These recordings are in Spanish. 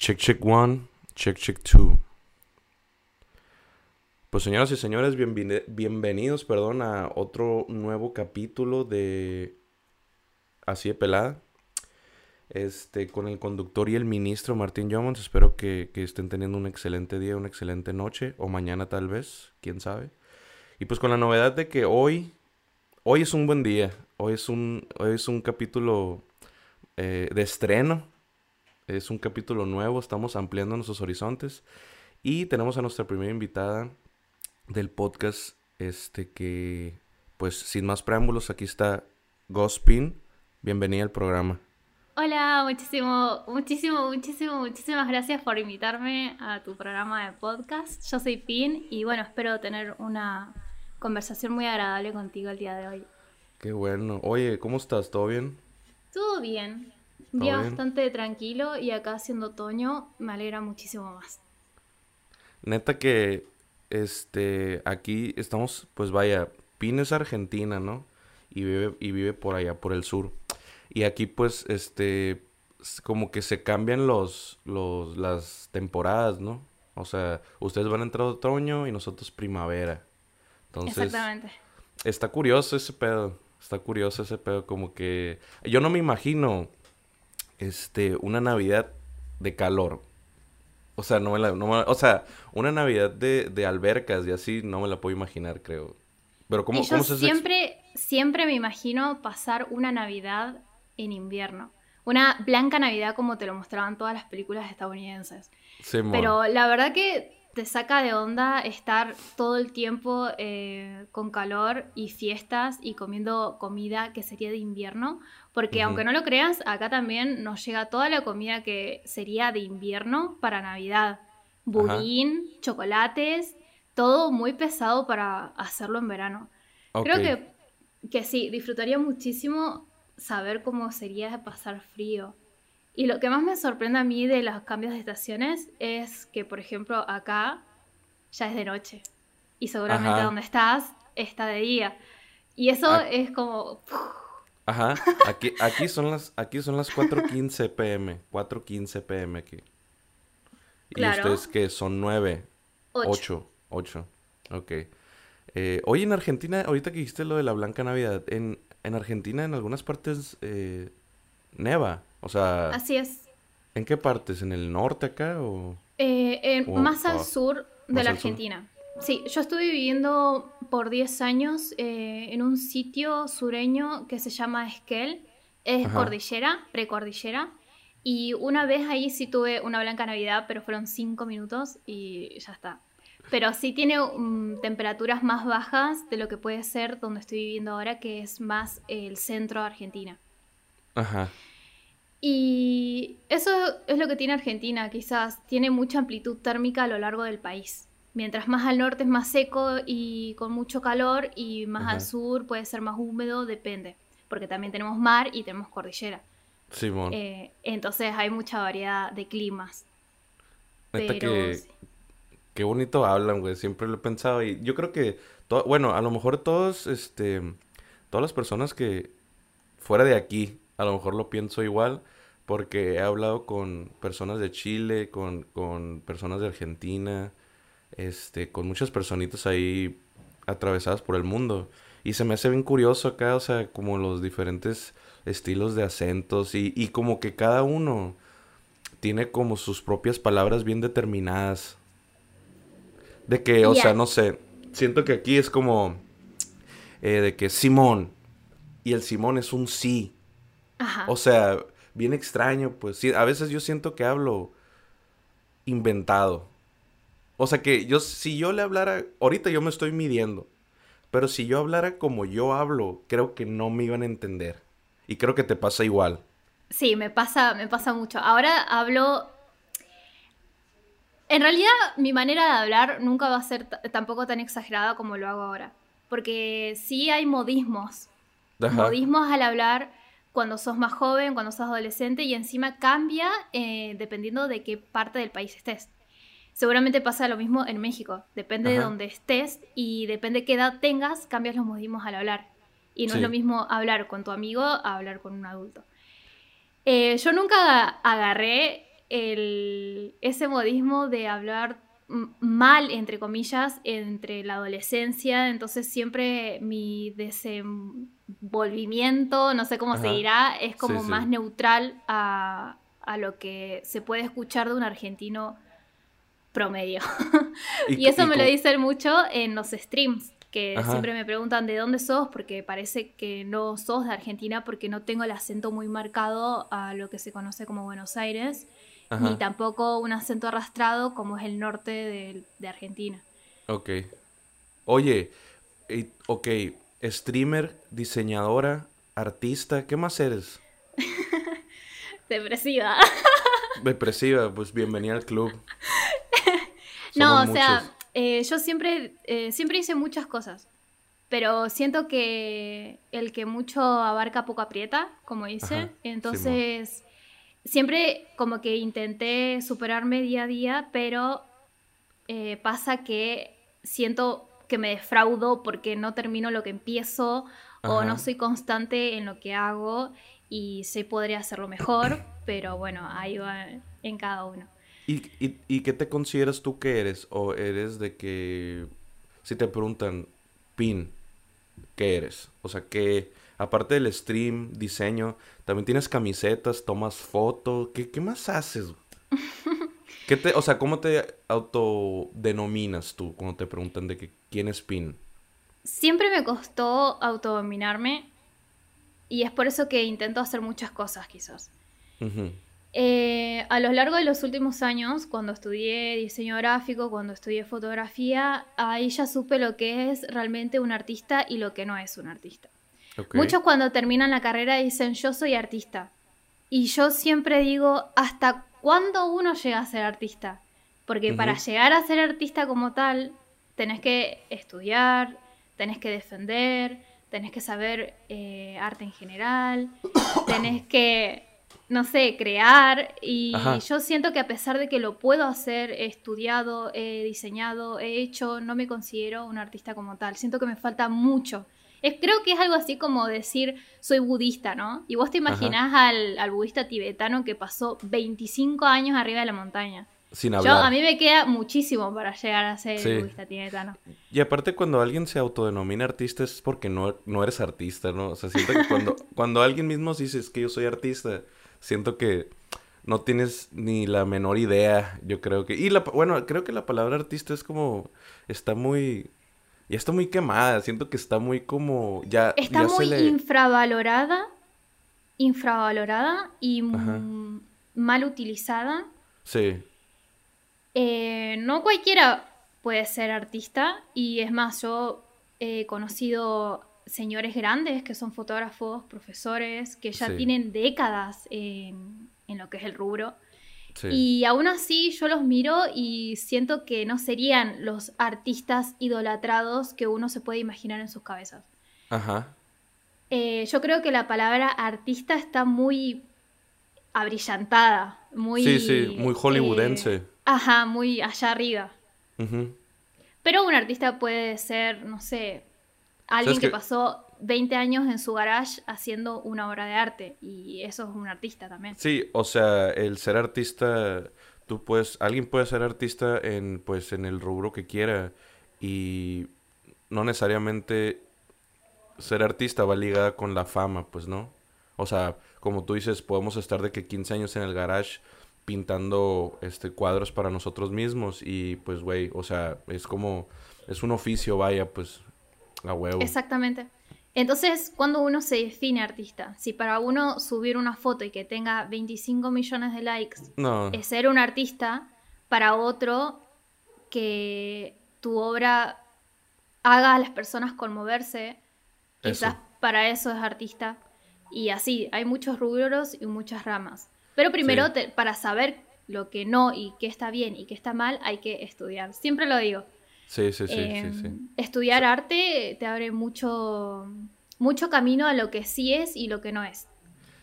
Check, check one, check, check two. Pues señoras y señores, bienvenidos, perdón, a otro nuevo capítulo de Así de Pelada. Este, con el conductor y el ministro Martín Jomons. Espero que, que, estén teniendo un excelente día, una excelente noche, o mañana tal vez, quién sabe. Y pues con la novedad de que hoy, hoy es un buen día, hoy es un, hoy es un capítulo eh, de estreno, es un capítulo nuevo, estamos ampliando nuestros horizontes y tenemos a nuestra primera invitada del podcast, este que, pues sin más preámbulos, aquí está Gospin, bienvenida al programa. Hola, muchísimo, muchísimo, muchísimo, muchísimas gracias por invitarme a tu programa de podcast. Yo soy Pin y bueno, espero tener una conversación muy agradable contigo el día de hoy. Qué bueno. Oye, ¿cómo estás? ¿Todo bien? Todo bien. Un día bastante tranquilo y acá siendo otoño me alegra muchísimo más. Neta que este aquí estamos, pues vaya, Pin es argentina, ¿no? Y vive, y vive por allá, por el sur. Y aquí pues este como que se cambian los, los las temporadas, ¿no? O sea, ustedes van a entrar otoño y nosotros primavera. Exactamente. Está curioso ese pedo. Está curioso ese pedo. Como que. Yo no me imagino. Este. Una Navidad de calor. O sea, no me la. o sea, una Navidad de, de, albercas y así no me la puedo imaginar, creo. Pero ¿cómo, yo siempre, siempre me imagino pasar una Navidad en invierno. Una blanca Navidad como te lo mostraban todas las películas estadounidenses. Sí, Pero la verdad que te saca de onda estar todo el tiempo eh, con calor y fiestas y comiendo comida que sería de invierno, porque aunque no lo creas, acá también nos llega toda la comida que sería de invierno para Navidad. Budín, chocolates, todo muy pesado para hacerlo en verano. Creo que, que sí, disfrutaría muchísimo saber cómo sería pasar frío. Y lo que más me sorprende a mí de los cambios de estaciones es que, por ejemplo, acá ya es de noche. Y seguramente donde estás está de día. Y eso es como... Ajá, aquí, aquí son las, aquí son las 4.15 pm, 4.15 pm aquí. Y ustedes que son 9, 8, 8, ok. Eh, hoy en Argentina, ahorita que dijiste lo de la Blanca Navidad, en, en Argentina en algunas partes eh, neva. O sea. Así es. ¿En qué partes? ¿En el norte acá o.? Eh, más al sur de la Argentina. Sí, yo estuve viviendo por 10 años eh, en un sitio sureño que se llama Esquel. Es cordillera, precordillera. Y una vez ahí sí tuve una blanca Navidad, pero fueron 5 minutos y ya está. Pero sí tiene mm, temperaturas más bajas de lo que puede ser donde estoy viviendo ahora, que es más el centro de Argentina. Ajá. Y eso es lo que tiene Argentina, quizás tiene mucha amplitud térmica a lo largo del país. Mientras más al norte es más seco y con mucho calor y más al sur puede ser más húmedo, depende, porque también tenemos mar y tenemos cordillera. Sí, eh, entonces hay mucha variedad de climas. que, qué bonito hablan, güey, siempre lo he pensado y yo creo que, bueno, a lo mejor todos, este, todas las personas que fuera de aquí a lo mejor lo pienso igual porque he hablado con personas de Chile, con, con personas de Argentina, este, con muchas personitas ahí atravesadas por el mundo. Y se me hace bien curioso acá, o sea, como los diferentes estilos de acentos y, y como que cada uno tiene como sus propias palabras bien determinadas. De que, o sea, no sé, siento que aquí es como eh, de que Simón y el Simón es un sí o sea, bien extraño, pues sí, a veces yo siento que hablo inventado. O sea que yo, si yo le hablara, ahorita yo me estoy midiendo, pero si yo hablara como yo hablo, creo que no me iban a entender. Y creo que te pasa igual. Sí, me pasa, me pasa mucho. Ahora hablo. En realidad, mi manera de hablar nunca va a ser tampoco tan exagerada como lo hago ahora. Porque sí hay modismos. Modismos al hablar cuando sos más joven, cuando sos adolescente y encima cambia eh, dependiendo de qué parte del país estés. Seguramente pasa lo mismo en México, depende de dónde estés y depende de qué edad tengas, cambias los modismos al hablar. Y no es lo mismo hablar con tu amigo a hablar con un adulto. Eh, yo nunca agarré el, ese modismo de hablar mal, entre comillas, entre la adolescencia, entonces siempre mi desenvolvimiento, no sé cómo se dirá, es como más neutral a, a, lo que se puede escuchar de un argentino promedio. y, eso me lo dicen mucho en los streams, que siempre me preguntan de dónde sos, porque parece que no sos de Argentina, porque no tengo el acento muy marcado a lo que se conoce como Buenos Aires ni tampoco un acento arrastrado como es el norte de, Argentina. Ok. Oye, ok, streamer, diseñadora, artista, ¿qué más eres? Depresiva. Depresiva, pues bienvenida al club. no, o sea, eh, yo siempre, eh, siempre hice muchas cosas, pero siento que el que mucho abarca poco aprieta, como dice, entonces siempre como que intenté superarme día a día, pero eh, pasa que siento que me defraudo porque no termino lo que empiezo o no soy constante en lo que hago y sé podría hacerlo mejor, pero bueno, ahí va en cada uno. ¿Y, y, qué te consideras tú que eres? ¿O eres de que, si te preguntan, Pin, ¿qué eres? O sea, ¿qué, aparte del stream, diseño, también tienes camisetas, tomas fotos. ¿Qué, qué más haces? ¿Qué te, o sea, ¿cómo te autodenominas tú cuando te preguntan de que, quién es Pin? Siempre me costó autodominarme y es por eso que intento hacer muchas cosas quizás. Eh, a lo largo de los últimos años, cuando estudié diseño gráfico, cuando estudié fotografía, ahí ya supe lo que es realmente un artista y lo que no es un artista. Muchos cuando terminan la carrera dicen yo soy artista. Y yo siempre digo, ¿hasta cuándo uno llega a ser artista? Porque para llegar a ser artista como tal, tenés que estudiar, tenés que defender, tenés que saber eh, arte en general, tenés que, no sé, crear. Y yo siento que a pesar de que lo puedo hacer, he estudiado, he diseñado, he hecho, no me considero un artista como tal. Siento que me falta mucho creo que es algo así como decir, soy budista, ¿no? Y vos te imaginás al, budista tibetano que pasó 25 años arriba de la montaña. Sin hablar. Yo, a mí me queda muchísimo para llegar a ser budista tibetano. Y aparte cuando alguien se autodenomina artista es porque no, no eres artista, ¿no? O sea, siento que cuando, cuando alguien mismo dice que yo soy artista, siento que no tienes ni la menor idea, yo creo que... Y la, bueno, creo que la palabra artista es como... Está muy ya está muy quemada, siento que está muy como... Ya, está muy infravalorada, infravalorada y mal utilizada. Sí. Eh, no cualquiera puede ser artista y es más, yo he conocido señores grandes que son fotógrafos, profesores, que ya tienen décadas en, en lo que es el rubro y aún así yo los miro y siento que no serían los artistas idolatrados que uno se puede imaginar en sus cabezas. Ajá. Eh, yo creo que la palabra artista está muy abrillantada, muy... Sí, sí, muy hollywoodense. Eh, ajá, muy allá arriba. Pero un artista puede ser, no sé, alguien que pasó 20 años en su garage haciendo una obra de arte y eso es un artista también. Sí, o sea, el ser artista, tú puedes, alguien puede ser artista en, pues, en el rubro que quiera y no necesariamente ser artista va ligada con la fama, pues, ¿no? O sea, como tú dices, podemos estar de que 15 años en el garage pintando este cuadros para nosotros mismos y pues güey, o sea, es como es un oficio, vaya, pues a huevo. Exactamente. Entonces, cuando uno se define artista, si para uno subir una foto y que tenga 25 millones de likes es ser un artista, para otro que tu obra haga a las personas conmoverse, quizás para eso es artista. Y así, hay muchos rubros y muchas ramas. Pero primero, para saber lo que no y qué está bien y qué está mal, hay que estudiar. Siempre lo digo. Sí, sí, sí, sí, sí. Em, estudiar arte te abre mucho, mucho camino a lo que sí es y lo que no es.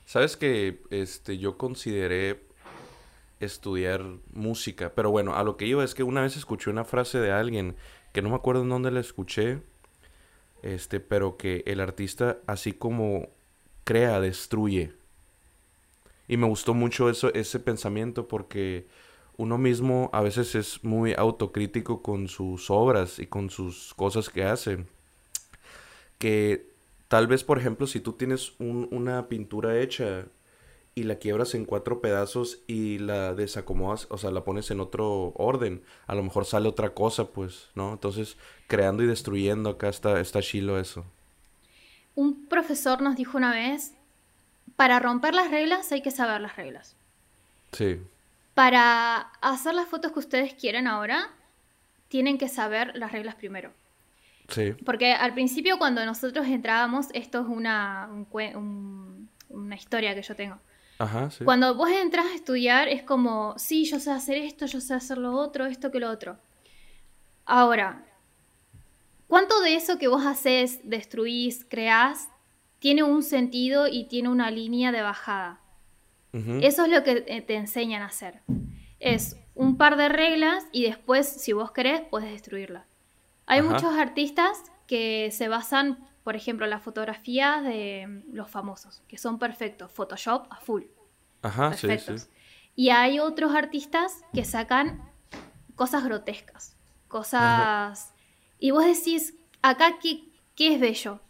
Sabes que este, yo consideré estudiar música, pero bueno, a lo que iba es que una vez escuché una frase de alguien que no me acuerdo en dónde la escuché, este, pero que el artista así como crea, destruye. Y me gustó mucho eso, ese pensamiento porque uno mismo a veces es muy autocrítico con sus obras y con sus cosas que hace. Que tal vez, por ejemplo, si tú tienes una pintura hecha y la quiebras en cuatro pedazos y la desacomodas, o sea, la pones en otro orden, a lo mejor sale otra cosa, pues, ¿no? Entonces, creando y destruyendo, acá está, está chilo eso. Un profesor nos dijo una vez, para romper las reglas hay que saber las reglas. Sí. Para hacer las fotos que ustedes quieren ahora, tienen que saber las reglas primero. Sí. Porque al principio cuando nosotros entrábamos, esto es una, una historia que yo tengo. Ajá, sí. Cuando vos entras a estudiar es como, sí, yo sé hacer esto, yo sé hacer lo otro, esto que lo otro. Ahora, ¿cuánto de eso que vos haces, destruís, creás, tiene un sentido y tiene una línea de bajada? Eso es lo que eh, te enseñan a hacer. Es un par de reglas y después, si vos querés, puedes destruirla. Hay muchos artistas que se basan, por ejemplo, en la fotografía de mm, los famosos, que son perfectos, Photoshop a full. Ajá, sí, sí. Y hay otros artistas que sacan cosas grotescas, cosas... Y vos decís, acá, ¿qué, qué es bello?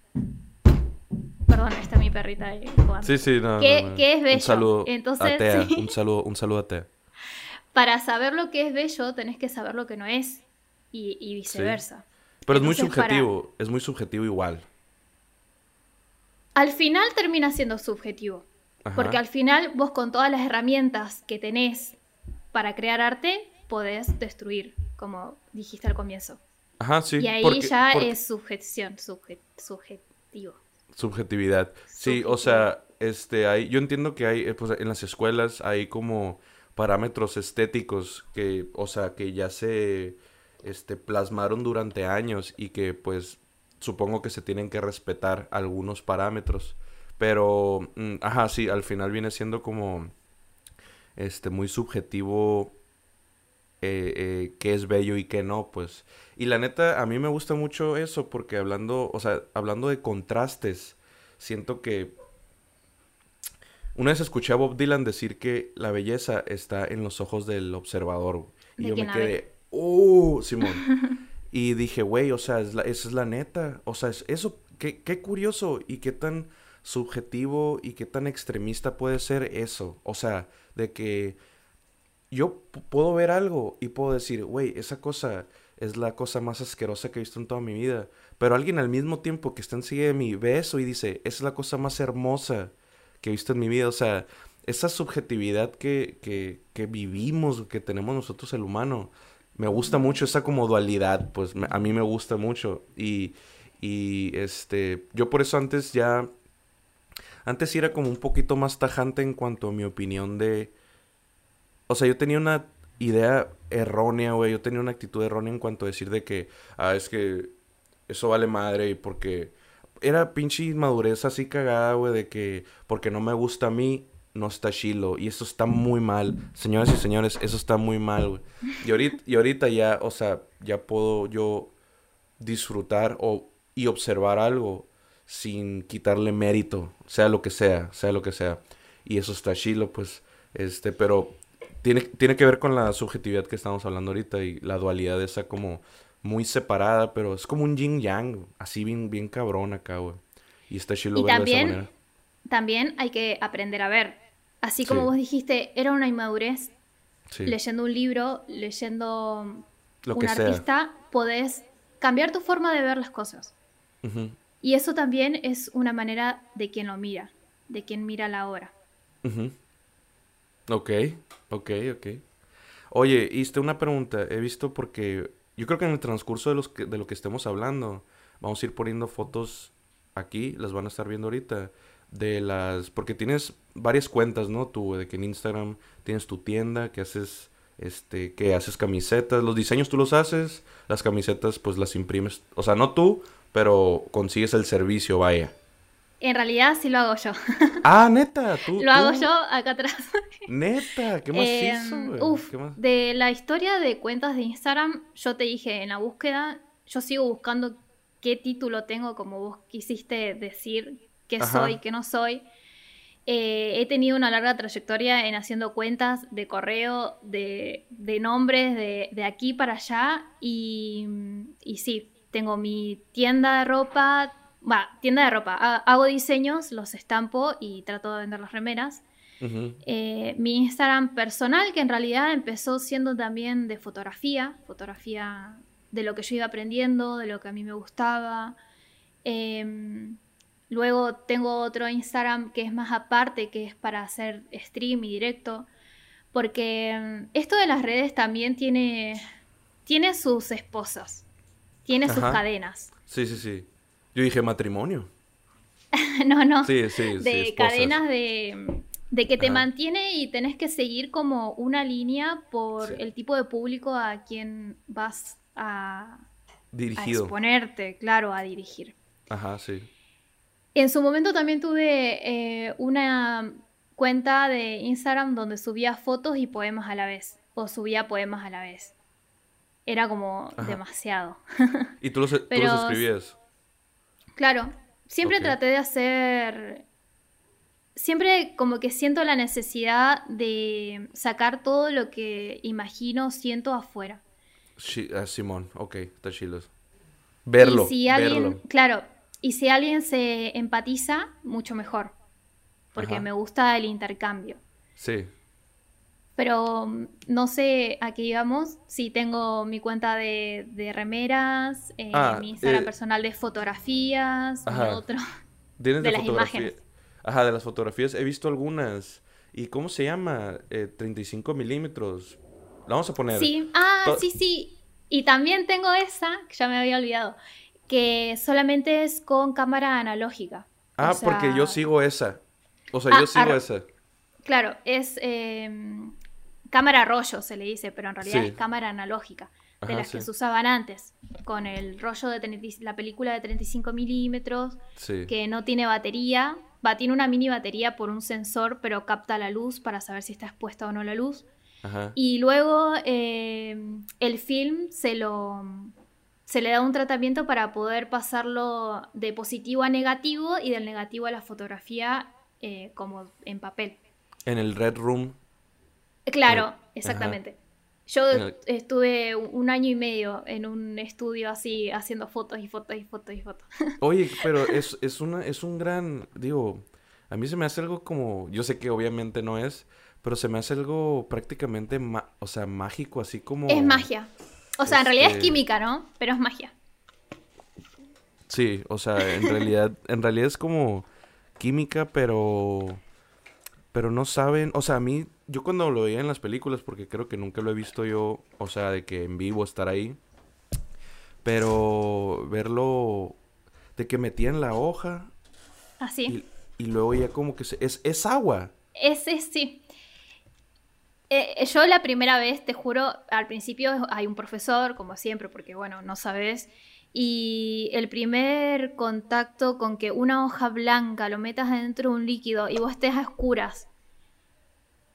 Perdón, está mi perrita ahí Sí, sí, no. ¿Qué, es bello? Un saludo Entonces, un, saludo, un saludo a Tea. Para saber lo que es bello, tenés que saber lo que no es. Y, viceversa. Pero es muy subjetivo, es muy subjetivo igual. Al final termina siendo subjetivo. Porque al final vos con todas las herramientas que tenés para crear arte, podés destruir, como dijiste al comienzo. Ajá, sí. Y ahí ya es subjeción, subjetivo subjetividad. Sí, o sea, este, hay, yo entiendo que hay, eh, pues, en las escuelas hay como parámetros estéticos que, o sea, que ya se, este, plasmaron durante años y que, pues, supongo que se tienen que respetar algunos parámetros. Pero, mm, ajá, sí, al final viene siendo como, este, muy subjetivo eh, eh, qué es bello y qué no, pues. Y la neta, a mí me gusta mucho eso porque hablando, o sea, hablando de contrastes, siento que... Una vez escuché a Bob Dylan decir que la belleza está en los ojos del observador. Y yo me quedé, ¡uh! Simón. y dije, güey, o sea, esa es la neta. O sea, es eso, qué, qué curioso y qué tan subjetivo y qué tan extremista puede ser eso. O sea, de que yo puedo ver algo y puedo decir, güey, esa cosa es la cosa más asquerosa que he visto en toda mi vida. Pero alguien al mismo tiempo que está enseguida de mí ve eso y dice, esa es la cosa más hermosa que he visto en mi vida. O sea, esa subjetividad que, que, que vivimos, que tenemos nosotros el humano, me gusta mucho esa como dualidad, pues a mí me gusta mucho. Y, y este, yo por eso antes ya, antes era como un poquito más tajante en cuanto a mi opinión de o sea, yo tenía una idea errónea, güey. Yo tenía una actitud errónea en cuanto a decir de que, ah, es que eso vale madre y porque era pinche inmadurez así cagada, güey, de que porque no me gusta a mí, no está chilo. Y eso está muy mal. Señoras y señores, eso está muy mal, güey. Y ahorita, y ahorita ya, o sea, ya puedo yo disfrutar o, y observar algo sin quitarle mérito, sea lo que sea, sea lo que sea. Y eso está chilo, pues, este, pero tiene, tiene que ver con la subjetividad que estamos hablando ahorita y la dualidad esa como muy separada, pero es como un yin yang, así bien, bien cabrón acá, güey. Y está chido verlo de esa manera. También hay que aprender a ver. Así como vos dijiste, era una inmadurez. Leyendo un libro, leyendo Lo un artista, podés cambiar tu forma de ver las cosas. Y eso también es una manera de quien lo mira, de quien mira la obra. Ok, ok, ok. Oye, y una pregunta. He visto porque yo creo que en el transcurso de, los de lo que estemos hablando, vamos a ir poniendo fotos aquí, las van a estar viendo ahorita, de las... Porque tienes varias cuentas, ¿no? Tú, de que en Instagram tienes tu tienda, que haces, este, que haces camisetas, los diseños tú los haces, las camisetas pues las imprimes, o sea, no tú, pero consigues el servicio, vaya. En realidad sí lo hago yo. Ah, neta, tú. lo hago yo acá atrás. Neta, ¿qué más em, hizo? Uf, de la historia de cuentas de Instagram, yo te dije en la búsqueda, yo sigo buscando qué título tengo, como vos quisiste decir, qué soy, qué no soy. Eh, he tenido una larga trayectoria en haciendo cuentas de correo, de, nombres, de, aquí para allá. Y, y, sí, tengo mi tienda de ropa, va, tienda de ropa. Hago diseños, los estampo y trato de vender las remeras. Eh, mi Instagram personal, que en realidad empezó siendo también de fotografía, fotografía de lo que yo iba aprendiendo, de lo que a mí me gustaba. Em, luego tengo otro Instagram que es más aparte, que es para hacer stream y directo, porque em, esto de las redes también tiene, tiene sus esposas, tiene sus cadenas. Sí, sí, sí. Yo dije matrimonio. no, no. Sí, sí, de cadenas de, de que te mantiene y tenés que seguir como una línea por el tipo de público a quien vas a, Dirigido. exponerte, claro, a dirigir. Ajá, sí. En su momento también tuve eh, una cuenta de Instagram donde subía fotos y poemas a la vez, o subía poemas a la vez. Era como demasiado. ¿Y tú los, escribías? Claro, siempre traté de hacer... Siempre como que siento la necesidad de sacar todo lo que imagino, siento afuera. Ah, Simón, ok, está chido. Verlo. Y si alguien, claro, y si alguien se empatiza, mucho mejor. Porque me gusta el intercambio. Sí. Pero mm, no sé a qué íbamos. Si tengo mi cuenta de, remeras, eh, ah, mi Instagram eh, personal de fotografías, otro. de, las imágenes. Ajá, de las fotografías. He visto algunas. ¿Y cómo se llama? 35 eh, milímetros. La vamos a poner. Sí, ah, sí, sí. Y también tengo esa, que ya me había olvidado, que solamente es con cámara analógica. Ah, porque yo sigo esa. O sea, yo ah, sigo esa. Claro, es em, cámara rollo, se le dice, pero en realidad es cámara analógica, de las que se usaban antes, con el rollo de la película de 35 milímetros, que no tiene batería, va, tiene una mini batería por un sensor, pero capta la luz para saber si está expuesta o no la luz. Y luego eh, el film se lo se le da un tratamiento para poder pasarlo de positivo a negativo y del negativo a la fotografía eh, como en papel. En el Red Room. Claro, exactamente. Yo estuve un año y medio en un estudio así, haciendo fotos y fotos y fotos y fotos. Oye, pero es, es, una, es un gran, digo, a mí se me hace algo como, yo sé que obviamente no es, pero se me hace algo prácticamente, o sea, mágico, así como... Es magia. O sea, en realidad es este química, ¿no? Pero es magia. Sí, o sea, en realidad, en realidad es como química, pero... Pero no saben, o sea, a mí, yo cuando lo veía en las películas, porque creo que nunca lo he visto yo, o sea, de que en vivo estar ahí, pero verlo, de que metían la hoja. Así. Ah, y, y, luego ya como que se, es, es agua. Es, es, sí. Eh, yo la primera vez, te juro, al principio hay un profesor, como siempre, porque bueno, no sabes. Y el primer contacto con que una hoja blanca lo metas dentro de un líquido y vos estés a oscuras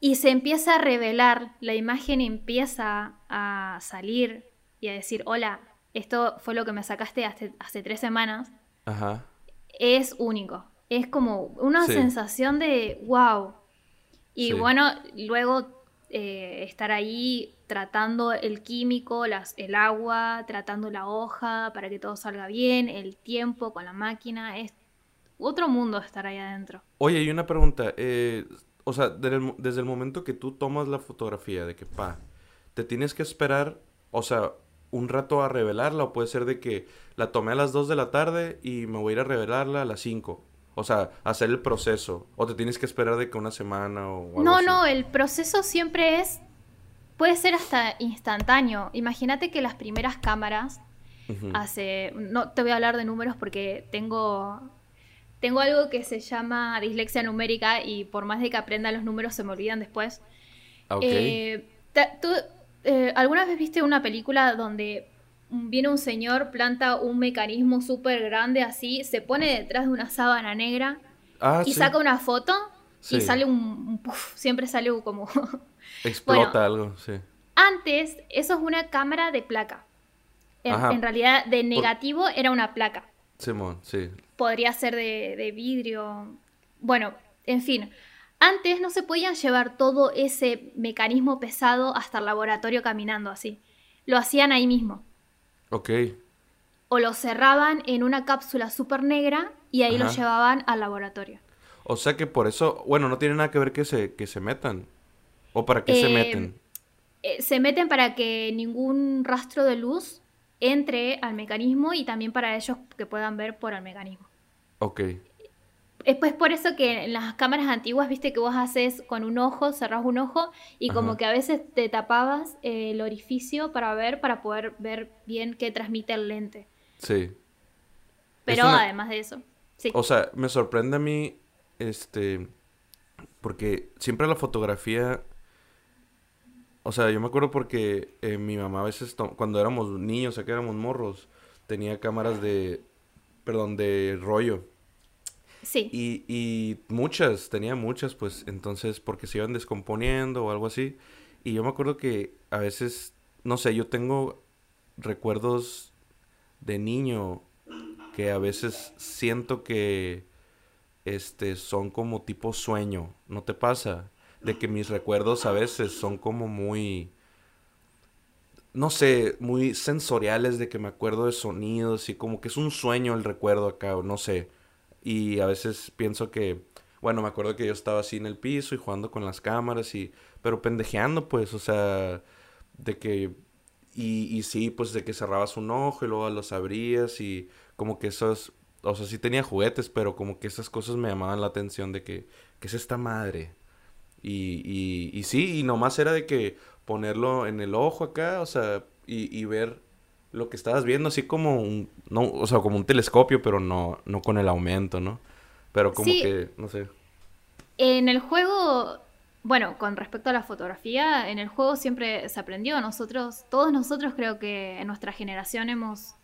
y se empieza a revelar, la imagen empieza a salir y a decir, hola, esto fue lo que me sacaste hace, hace tres semanas, Ajá. es único. Es como una sensación de wow. Y bueno, luego eh, estar ahí tratando el químico, las, el agua, tratando la hoja para que todo salga bien, el tiempo con la máquina, es otro mundo estar ahí adentro. Oye, y una pregunta, eh, o sea, desde el, momento que tú tomas la fotografía de que, pa, te tienes que esperar, o sea, un rato a revelarla o puede ser de que la tomé a las 2 de la tarde y me voy a ir a revelarla a las 5. O sea, hacer el proceso. O te tienes que esperar de que una semana o algo No, no, el proceso siempre es. Puede ser hasta instantáneo. Imagínate que las primeras cámaras hace. No te voy a hablar de números porque tengo. Tengo algo que se llama dislexia numérica y por más de que aprenda los números se me olvidan después. Ah, eh, ¿Tú eh, alguna vez viste una película donde viene un señor, planta un mecanismo súper grande así, se pone detrás de una sábana negra ah, y saca una foto y sale un, siempre sale como... Explota algo, sí. Antes, eso es una cámara de placa. En, realidad, de negativo era una placa. Simón, sí. Podría ser de, vidrio. Bueno, En fin, antes no se podían llevar todo ese mecanismo pesado hasta el laboratorio caminando así. Lo hacían ahí mismo. Ok. O lo cerraban en una cápsula súper negra y ahí lo llevaban al laboratorio. O sea que por eso, bueno, no tiene nada que ver que se, que se metan. ¿O para qué se eh, meten? Eh, se meten para que ningún rastro de luz entre al mecanismo y también para ellos que puedan ver por el mecanismo. Ok. Es pues por eso que en las cámaras antiguas, viste que vos haces con un ojo, cerrás un ojo y como que a veces te tapabas el orificio para ver, para poder ver bien qué transmite el lente. Sí. Pero además de eso. Sí. O sea, me sorprende a mí, este, porque siempre la fotografía o sea, yo me acuerdo porque eh, mi mamá a veces, cuando éramos niños, o sea, que éramos morros, tenía cámaras de, perdón, de rollo. Sí. Y, y muchas, tenía muchas, pues, entonces, porque se iban descomponiendo o algo así. Y yo me acuerdo que a veces, no sé, yo tengo recuerdos de niño que a veces siento que, este, son como tipo sueño, ¿no te pasa? de que mis recuerdos a veces son como muy, no sé, muy sensoriales, de que me acuerdo de sonidos y como que es un sueño el recuerdo acá, o no sé. Y a veces pienso que, bueno, me acuerdo que yo estaba así en el piso y jugando con las cámaras y, pero pendejeando pues, o sea, de que, y, y sí, pues de que cerrabas un ojo y luego los abrías y como que esos, o sea, sí tenía juguetes, pero como que esas cosas me llamaban la atención de que, ¿qué es esta madre? Y, y, y sí, y nomás era de que ponerlo en el ojo acá, o sea, y, y ver lo que estabas viendo, así como un, no, o sea, como un telescopio, pero no, no con el aumento, ¿no? Pero como que, no sé. En el juego, bueno, con respecto a la fotografía, en el juego siempre se aprendió. Nosotros, todos nosotros creo que en nuestra generación hemos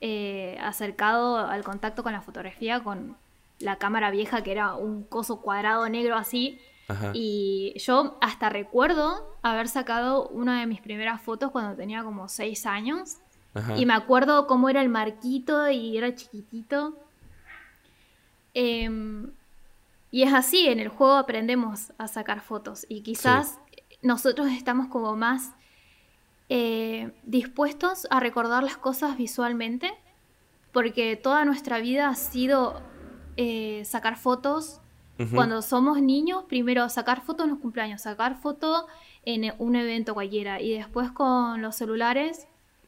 eh, acercado al contacto con la fotografía con la cámara vieja, que era un coso cuadrado negro así, y yo hasta recuerdo haber sacado una de mis primeras fotos cuando tenía como seis años. Y me acuerdo cómo era el marquito y era chiquitito. Em, y es así, en el juego aprendemos a sacar fotos. Y quizás nosotros estamos como más eh, dispuestos a recordar las cosas visualmente. Porque toda nuestra vida ha sido eh, sacar fotos cuando somos niños, primero sacar fotos en los cumpleaños, sacar fotos en un evento cualquiera y después con los celulares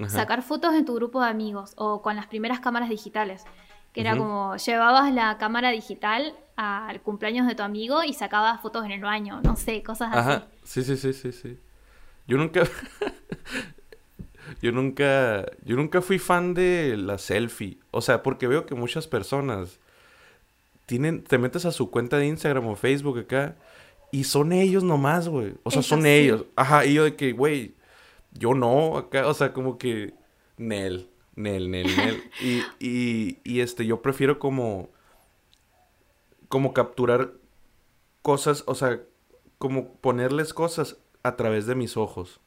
sacar fotos en tu grupo de amigos o con las primeras cámaras digitales. Que era como llevabas la cámara digital al cumpleaños de tu amigo y sacabas fotos en el baño, no sé, cosas así. Sí, sí, sí, sí, sí. Yo nunca yo nunca yo nunca fui fan de la selfie, o sea, porque veo que muchas personas te metes a su cuenta de Instagram o Facebook acá y son ellos nomás, güey. O sea, son ellos. Ajá, y yo de que, güey, yo no, acá, o sea, como que, Nel, Nel, Nel, Nel. y, y, y este, yo prefiero como, como capturar cosas, o sea, como ponerles cosas a través de mis ojos.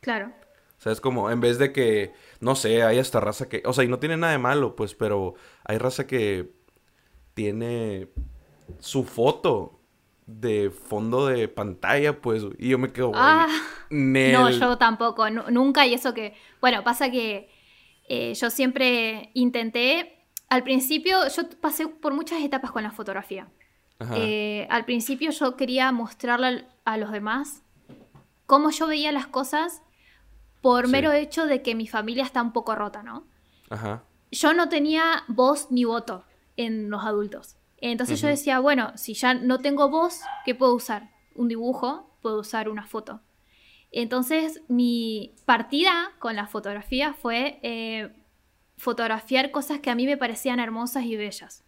Claro. O sea, es como, en vez de que, no sé, hay esta raza que, o sea, y no tiene nada de malo, pues, pero hay raza que tiene su foto de fondo de pantalla, pues, y yo me quedo, ah, No, yo tampoco, nunca, y eso que, bueno, pasa que eh, yo siempre intenté, al principio, yo pasé por muchas etapas con la fotografía. Eh, al principio yo quería mostrarle a los demás cómo yo veía las cosas por mero hecho de que mi familia está un poco rota, ¿no? Ajá. Yo no tenía voz ni voto en los adultos. Entonces yo decía, bueno, si ya no tengo voz, ¿qué puedo usar? Un dibujo, puedo usar una foto. Entonces mi partida con la fotografía fue eh, fotografiar cosas que a mí me parecían hermosas y bellas.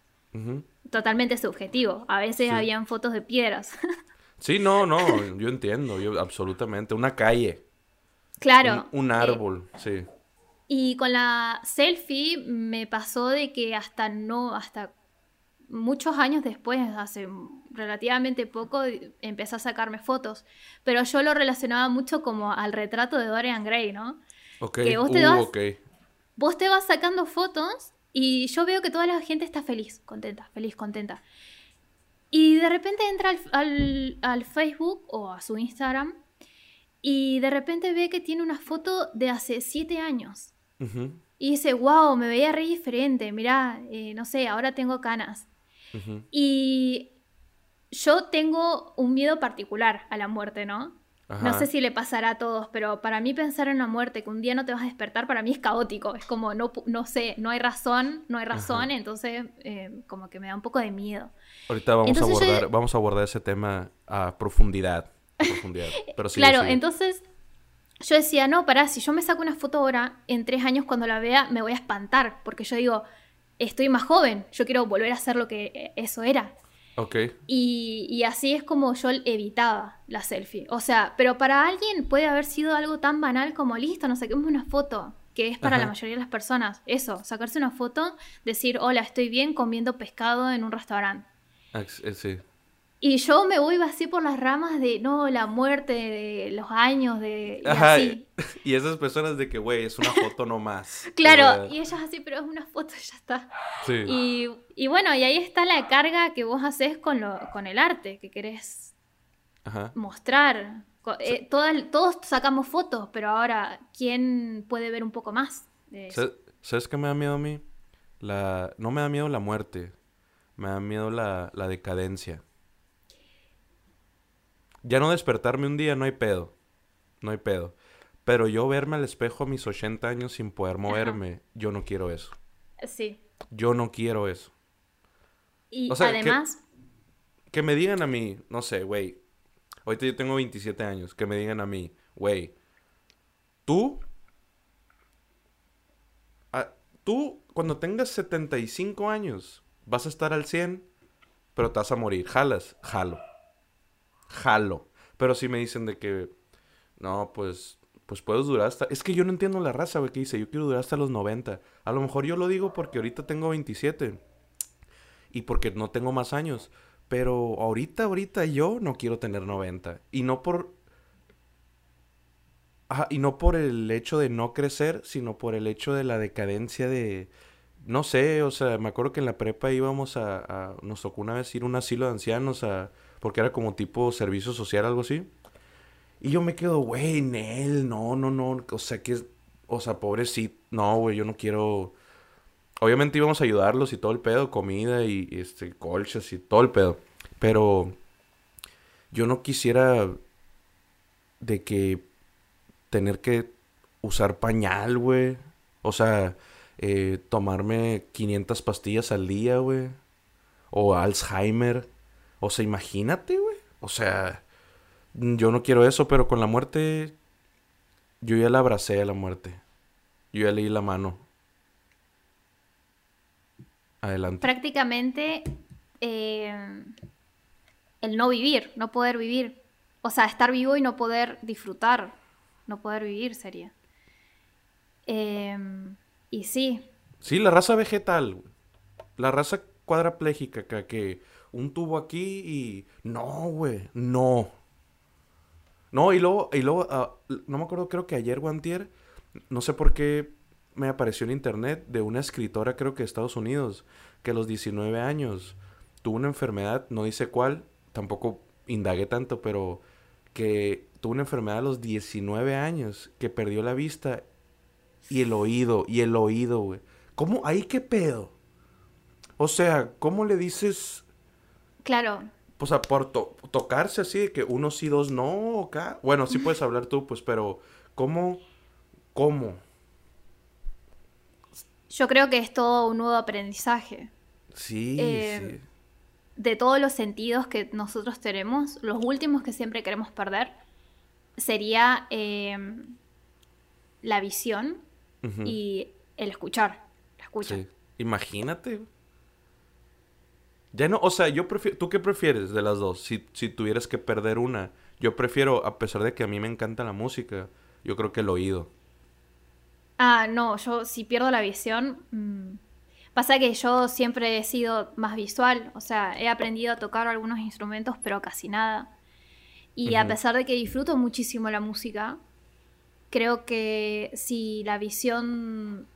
Totalmente subjetivo. A veces habían fotos de piedras. sí, no, no, yo entiendo, yo absolutamente. Una calle. Claro. Un, eh, árbol, sí. Y con la selfie me pasó de que hasta no, hasta muchos años después, hace relativamente poco, empecé a sacarme fotos. Pero yo lo relacionaba mucho como al retrato de Dorian Gray, ¿no? Ok, que vos, te uh, vas, vos te vas sacando fotos y yo veo que toda la gente está feliz, contenta, feliz, contenta. Y de repente entra al, Facebook o a su Instagram y de repente ve que tiene una foto de hace siete años. Y dice, wow, me veía re diferente, mirá, eh, no sé, ahora tengo canas. Y yo tengo un miedo particular a la muerte, ¿no? No sé si le pasará a todos, pero para mí pensar en la muerte, que un día no te vas a despertar, para mí es caótico. Es como, no, no sé, no hay razón, no hay razón, entonces eh, como que me da un poco de miedo. Ahorita vamos, a abordar, vamos a abordar ese tema a profundidad. profundidad. Pero claro, entonces yo decía, no, pará, si yo me saco una foto ahora, en tres años cuando la vea me voy a espantar, porque yo digo, estoy más joven, yo quiero volver a ser lo que eh, eso era. Ok. Y, así es como yo evitaba la selfie. O sea, pero para alguien puede haber sido algo tan banal como, listo, nos saquemos una foto, que es para la mayoría de las personas. Eso, sacarse una foto, decir, hola, estoy bien comiendo pescado en un restaurante. Eh, sí. Y yo me voy así por las ramas de, no, la muerte, de los años, de... Y, así. y esas personas de que, güey, es una foto nomás. claro, y ellas así, pero es una foto y ya está. Sí. Y, bueno, y ahí está la carga que vos haces con, lo, con el arte, que querés mostrar. Eh, todos sacamos fotos, pero ahora, ¿quién puede ver un poco más? De ¿Sabes qué me da miedo a mí? La... No me da miedo la muerte, me da miedo la, la decadencia. Ya no despertarme un día no hay pedo. No hay pedo. Pero yo verme al espejo a mis 80 años sin poder moverme, yo no quiero eso. Sí. Yo no quiero eso. Y además... Que, me digan a mí, no sé, güey. Ahorita yo tengo 27 años. Que me digan a mí, güey. Tú... tú, cuando tengas 75 años, vas a estar al 100, pero te vas a morir. Jalas, jalo jalo. Pero si me dicen de que, no, pues, pues puedes durar hasta... Es que yo no entiendo la raza, güey, que dice, yo quiero durar hasta los 90. A lo mejor yo lo digo porque ahorita tengo 27 y porque no tengo más años. Pero ahorita, ahorita yo no quiero tener 90. Y no por... y no por el hecho de no crecer, sino por el hecho de la decadencia de... No sé, o sea, me acuerdo que en la prepa íbamos a... a nos tocó una vez ir a un asilo de ancianos a porque era como tipo servicio social, algo así. Y yo me quedo, güey, Nel, no, no, no, o sea, que, o sea, pobrecito, no, güey, yo no quiero... Obviamente íbamos a ayudarlos y todo el pedo, comida y, este, colchas y todo el pedo. Pero yo no quisiera de que tener que usar pañal, güey. O sea, eh, tomarme 500 pastillas al día, güey. O Alzheimer. O sea, imagínate, güey. O sea, yo no quiero eso, pero con la muerte, yo ya la abracé a la muerte. Yo ya leí la mano. Adelante. Prácticamente eh, el no vivir, no poder vivir. O sea, estar vivo y no poder disfrutar, no poder vivir sería. Em, y sí. Sí, la raza vegetal, la raza cuadraplégica que un tubo aquí y... No, güey, no. No, y luego, y luego ah, no me acuerdo, creo que ayer Guantier, no sé por qué me apareció en internet de una escritora, creo que de Estados Unidos, que a los 19 años tuvo una enfermedad, no dice cuál, tampoco indagué tanto, pero que tuvo una enfermedad a los 19 años, que perdió la vista y el oído, y el oído, güey. ¿Cómo? ¿Ahí qué pedo? O sea, ¿cómo le dices Claro. Pues a por tocarse así, de que uno sí, dos no, acá. Bueno, sí puedes hablar tú, pues, pero ¿cómo? ¿Cómo? Yo creo que es todo un nuevo aprendizaje. Sí, eh, sí. De todos los sentidos que nosotros tenemos, los últimos que siempre queremos perder sería em, la visión y el escuchar. La escucha. Sí. Imagínate. Ya no, o sea, yo prefiero, ¿tú qué prefieres de las dos? Si, si tuvieras que perder una, yo prefiero, a pesar de que a mí me encanta la música, yo creo que el oído. Ah, no, yo si pierdo la visión, mm, pasa que yo siempre he sido más visual, o sea, he aprendido a tocar algunos instrumentos, pero casi nada. Y a pesar de que disfruto muchísimo la música, creo que si la visión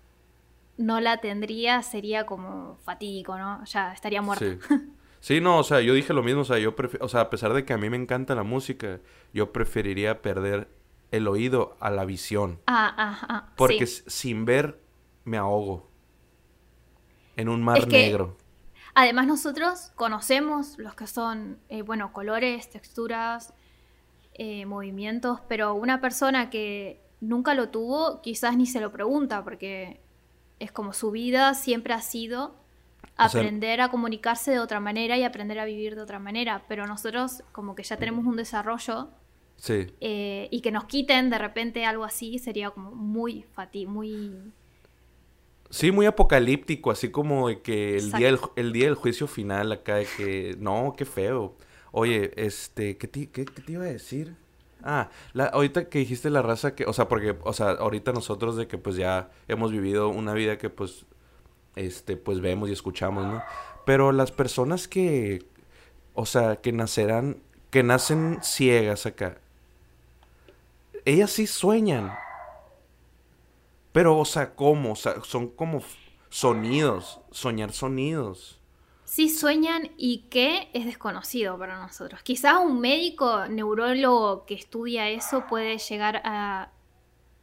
no la tendría sería como fatídico, ¿no? Ya estaría muerto. Sí, no, o sea, yo dije lo mismo, o sea, yo prefiero, o sea, a pesar de que a mí me encanta la música, yo preferiría perder el oído a la visión. Ah, ah, ah. Porque sin ver me ahogo en un mar negro. Además nosotros conocemos los que son, eh, bueno, colores, texturas, eh, movimientos, pero una persona que nunca lo tuvo quizás ni se lo pregunta porque es como su vida siempre ha sido aprender a comunicarse de otra manera y aprender a vivir de otra manera, pero nosotros como que ya tenemos un desarrollo sí. Eh, y que nos quiten de repente algo así sería como muy fati, muy... Sí, muy apocalíptico, así como de que el día, del, el día del juicio final acá de que, no, qué feo. Oye, este, ¿qué te, qué, te iba a decir? Ah, la, ahorita que dijiste la raza que, o sea, porque, o sea, ahorita nosotros de que pues ya hemos vivido una vida que pues este, pues vemos y escuchamos, ¿no? Pero las personas que, o sea, que nacerán, que nacen ciegas acá, ellas sí sueñan. Pero, o sea, ¿cómo? O sea, son como sonidos, soñar sonidos. Sí sueñan y qué es desconocido para nosotros. Quizás un médico neurólogo que estudia eso puede llegar a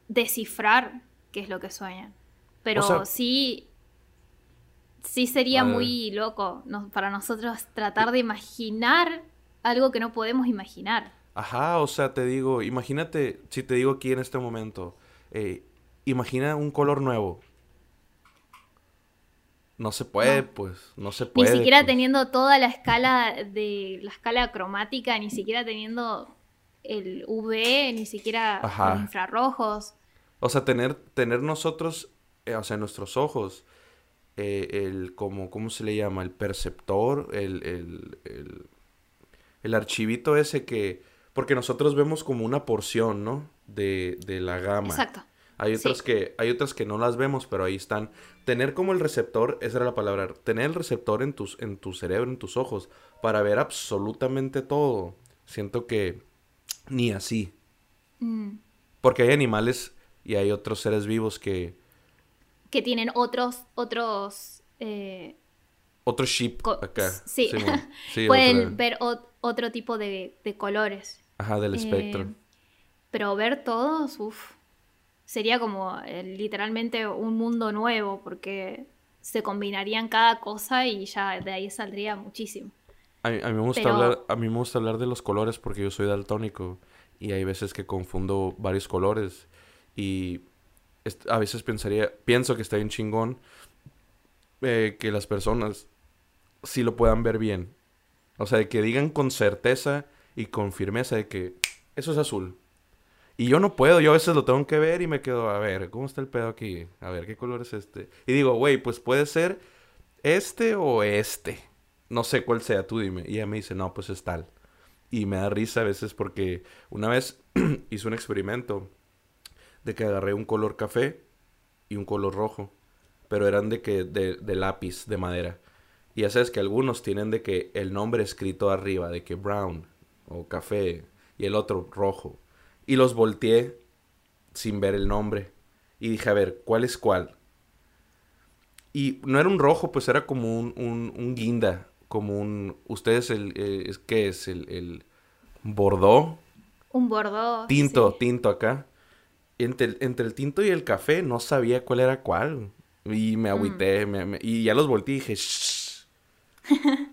descifrar qué es lo que sueñan. Pero sí sí sería muy loco para nosotros tratar de imaginar algo que no podemos imaginar. Ajá, o sea, te digo, imagínate, si te digo aquí en este momento, eh, imagina un color nuevo. No se puede, pues, no se puede. Ni siquiera pues. teniendo toda la escala de la escala cromática, ni siquiera teniendo el UV, ni siquiera los infrarrojos. O sea, tener, tener nosotros, eh, o sea, nuestros ojos, eh, el, como, ¿cómo se le llama? El perceptor, el, el, el, el, archivito ese que, porque nosotros vemos como una porción, ¿no? De, de la gama. Exacto. Hay otras, que, hay otras que no las vemos, pero ahí están. Tener como el receptor, esa era la palabra, tener el receptor en, tus, en tu cerebro, en tus ojos, para ver absolutamente todo. Siento que ni así. Mm. Porque hay animales y hay otros seres vivos que, que tienen otros, otros... Eh, otro chip acá. Sí, pueden ver otro tipo de, colores. Ajá, del eh, espectro. pero ver todos, uff, sería como eh, literalmente un mundo nuevo, porque se combinarían cada cosa y ya de ahí saldría muchísimo. A, mí, me gusta hablar, a mí me gusta hablar de los colores porque yo soy daltónico y hay veces que confundo varios colores y a veces pensaría, pienso que está bien chingón eh, que las personas sí lo puedan ver bien. O sea, de que digan con certeza y con firmeza de que eso es azul. Y yo no puedo, yo a veces lo tengo que ver y me quedo, a ver, ¿cómo está el pedo aquí? A ver, ¿qué color es este? Y digo, güey, pues puede ser este o este. No sé cuál sea, tú dime. Y ella me dice, no, pues es tal. Y me da risa a veces porque una vez hice un experimento de que agarré un color café y un color rojo. Pero eran de que, de, de lápiz, de madera. Y ya sabes que algunos tienen de que el nombre escrito arriba, de que brown o café, y el otro rojo. Y los volteé sin ver el nombre. Y dije, a ver, ¿cuál es cuál? Y no era un rojo, pues era como un, un, guinda. Como un. ¿Ustedes el. Eh, ¿Qué es? El, el. Bordeaux. Un bordeaux. Tinto, tinto acá entre, el tinto y el café no sabía cuál era cuál. Y me mm. agüité, y ya los volteé y dije, Shh.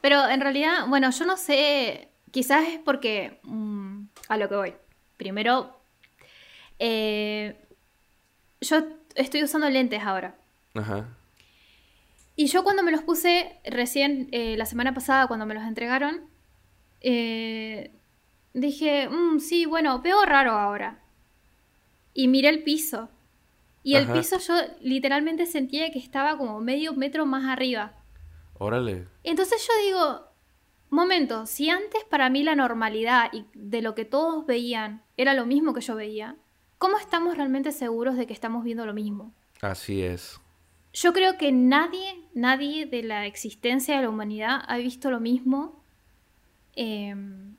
Pero en realidad, bueno, yo no sé, quizás es porque, mm, a lo que voy. Primero, eh, yo estoy usando lentes ahora. Ajá. Y yo cuando me los puse recién, eh, la semana pasada, cuando me los entregaron, eh, dije, mm, sí, bueno, veo raro ahora y miré el piso. Y el piso yo literalmente sentía que estaba como medio metro más arriba. Órale. Entonces yo digo, momento, si antes para mí la normalidad y de lo que todos veían era lo mismo que yo veía, ¿cómo estamos realmente seguros de que estamos viendo lo mismo? Así es. Yo creo que nadie, nadie de la existencia de la humanidad ha visto lo mismo, em,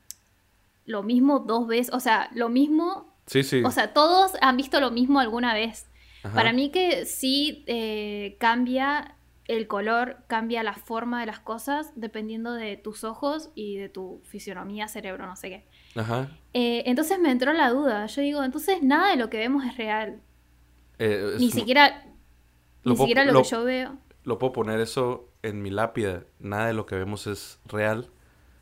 lo mismo dos veces, o sea, lo mismo Sí, sí. O sea, todos han visto lo mismo alguna vez. Para mí que sí eh, cambia el color cambia la forma de las cosas dependiendo de tus ojos y de tu fisionomía, cerebro, no sé qué. Ajá. Eh, entonces me entró la duda. Yo digo, entonces nada de lo que vemos es real. Eh, ni siquiera, ni siquiera lo, que yo veo. Lo puedo poner eso en mi lápida. Nada de lo que vemos es real.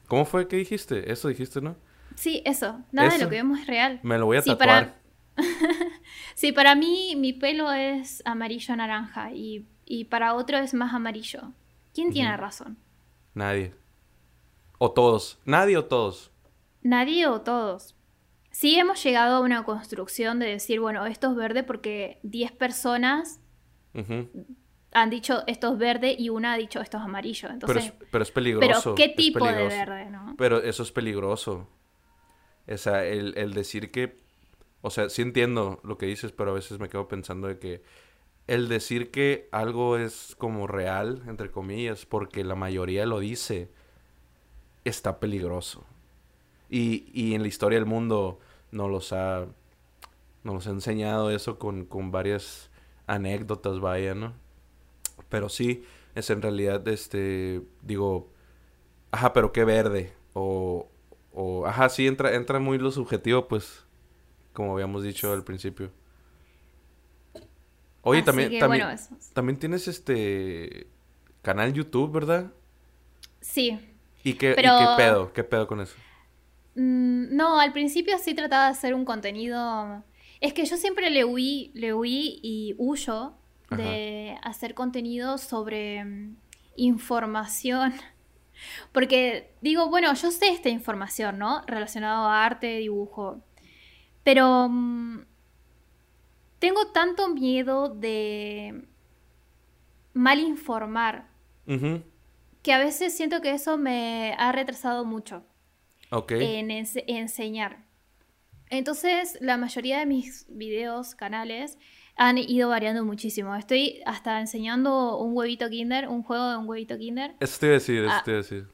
¿Cómo fue que dijiste? Eso dijiste, ¿no? Sí, eso. Nada de lo que vemos es real. Me lo voy a tatuar. sí, para mí mi pelo es amarillo naranja y, para otro es más amarillo. ¿Quién tiene razón? Nadie. O todos. Nadie o todos. Nadie o todos. Sí hemos llegado a una construcción de decir, bueno, esto es verde porque 10 personas han dicho esto es verde y una ha dicho esto es amarillo. Entonces, pero, es, peligroso. Pero ¿qué tipo de verde, no? Pero eso es peligroso. O sea, el, decir que... O sea, sí entiendo lo que dices, pero a veces me quedo pensando de que el decir que algo es como real, entre comillas, porque la mayoría lo dice, está peligroso. Y, y en la historia del mundo nos los ha, nos los ha enseñado eso con, con varias anécdotas, vaya, ¿no? Pero sí, es en realidad, este, digo, ajá, pero qué verde. O, o ajá, sí, entra, entra muy lo subjetivo, pues, como habíamos dicho al principio. Oye, también, también, también tienes este canal YouTube, ¿verdad? Sí. ¿Y qué, ¿y qué pedo? ¿Qué pedo con eso? Mm, no, al principio sí trataba de hacer un contenido. Es que yo siempre le huí, le huí y huyo de hacer contenido sobre mm, información. Porque digo, bueno, yo sé esta información, ¿no? Relacionado a arte, dibujo. Pero mm, tengo tanto miedo de mal informar que a veces siento que eso me ha retrasado mucho en enseñar. Entonces, la mayoría de mis videos, canales, han ido variando muchísimo. Estoy hasta enseñando un huevito Kinder, un juego de un huevito Kinder. Eso te iba a decir, eso te iba a decir.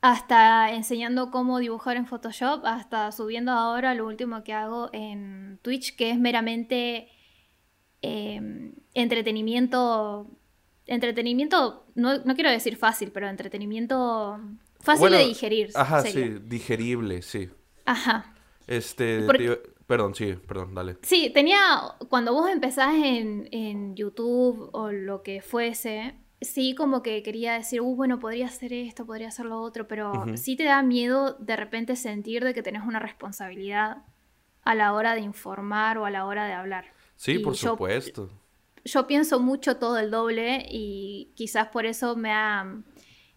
Hasta enseñando cómo dibujar en Photoshop, hasta subiendo ahora lo último que hago en Twitch, que es meramente em, entretenimiento. Entretenimiento, no, quiero decir fácil, pero entretenimiento fácil de digerir. Ajá, sí, digerible, sí. Ajá. Este, Perdón, sí, perdón, dale. Sí, tenía, cuando vos empezás en, YouTube o lo que fuese, sí como que quería decir, uh, bueno, podría hacer esto, podría hacer lo otro, pero sí te da miedo de repente sentir de que tenés una responsabilidad a la hora de informar o a la hora de hablar. Sí, por supuesto. Yo pienso mucho todo el doble y quizás por eso me, ha,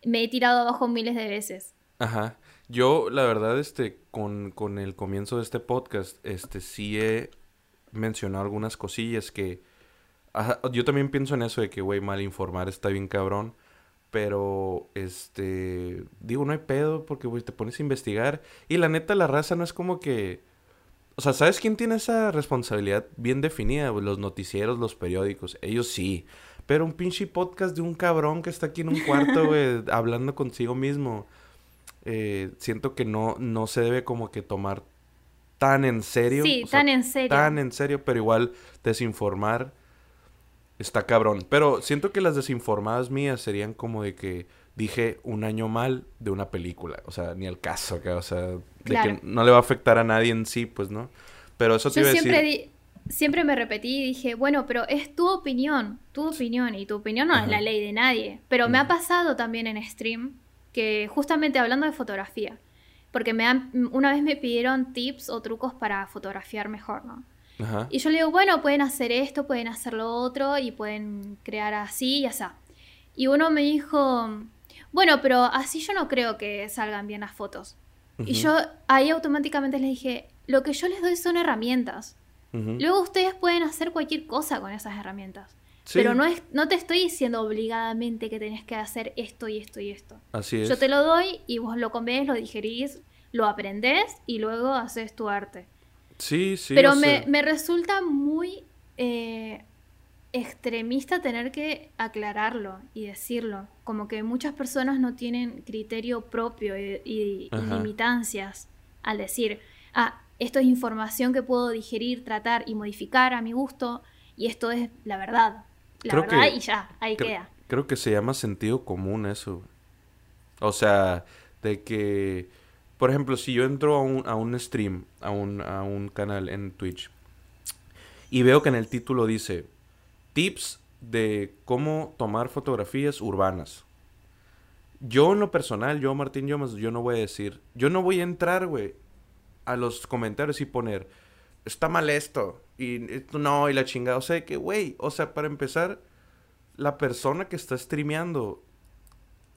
me he tirado abajo miles de veces. Ajá. Yo, la verdad, este, con, con el comienzo de este podcast, este, sí he mencionado algunas cosillas que... yo también pienso en eso de que, güey, mal informar está bien cabrón. Pero, este, digo, no hay pedo porque, güey, te pones a investigar. Y la neta, la raza no es como que... O sea, ¿sabes quién tiene esa responsabilidad bien definida? Los noticieros, los periódicos. Ellos sí. Pero un pinche podcast de un cabrón que está aquí en un cuarto, güey, hablando consigo mismo. Eh, siento que no, no se debe como que tomar tan en serio. Sí, tan en serio. Tan en serio, pero igual desinformar está cabrón. Pero siento que las desinformadas mías serían como de que dije un año mal de una película. O sea, ni al caso, o sea, de que no le va a afectar a nadie en sí, pues, ¿no? Pero eso te iba a decir... siempre me repetí y dije, bueno, pero es tu opinión, tu opinión, y tu opinión no es la ley de nadie. Pero me ha pasado también en stream que justamente hablando de fotografía, porque me una vez me pidieron tips o trucos para fotografiar mejor, ¿no? Y yo le digo, bueno, pueden hacer esto, pueden hacer lo otro y pueden crear así y así. Y uno me dijo, bueno, pero así yo no creo que salgan bien las fotos. Y yo ahí automáticamente les dije, lo que yo les doy son herramientas. Luego ustedes pueden hacer cualquier cosa con esas herramientas. Pero no, es, no te estoy diciendo obligadamente que tenés que hacer esto y esto y esto. Así es. Yo te lo doy y vos lo comés, lo digerís, lo aprendés y luego haces tu arte. Sí, sí. Pero me, me, resulta muy eh, extremista tener que aclararlo y decirlo. Como que muchas personas no tienen criterio propio y, y limitancias al decir, ah, esto es información que puedo digerir, tratar y modificar a mi gusto y esto es la verdad la verdad y ya, ahí queda. creo que se llama sentido común eso. O sea, de que, por ejemplo, si yo entro a un, a un stream, a un, a un canal en Twitch, y veo que en el título dice, tips de cómo tomar fotografías urbanas. Yo en lo personal, yo Martín yo no voy a decir, yo no voy a entrar, güey, a los comentarios y poner, está mal esto, y esto no, y la chingada. O sea, que, güey, o sea, para empezar, la persona que está streameando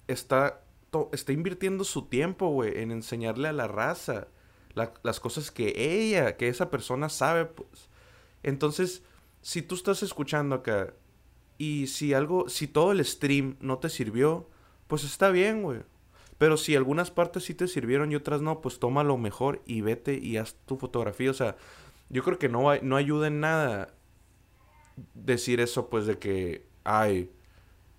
está, está invirtiendo su tiempo, güey, en enseñarle a la raza las cosas que ella, que esa persona sabe, pues. Entonces, si tú estás escuchando acá y si algo, si todo el stream no te sirvió, pues está bien, güey. Pero si algunas partes sí te sirvieron y otras no, pues toma lo mejor y vete y haz tu fotografía. O sea, yo creo que no, no ayuda en nada decir eso, pues de que, ay,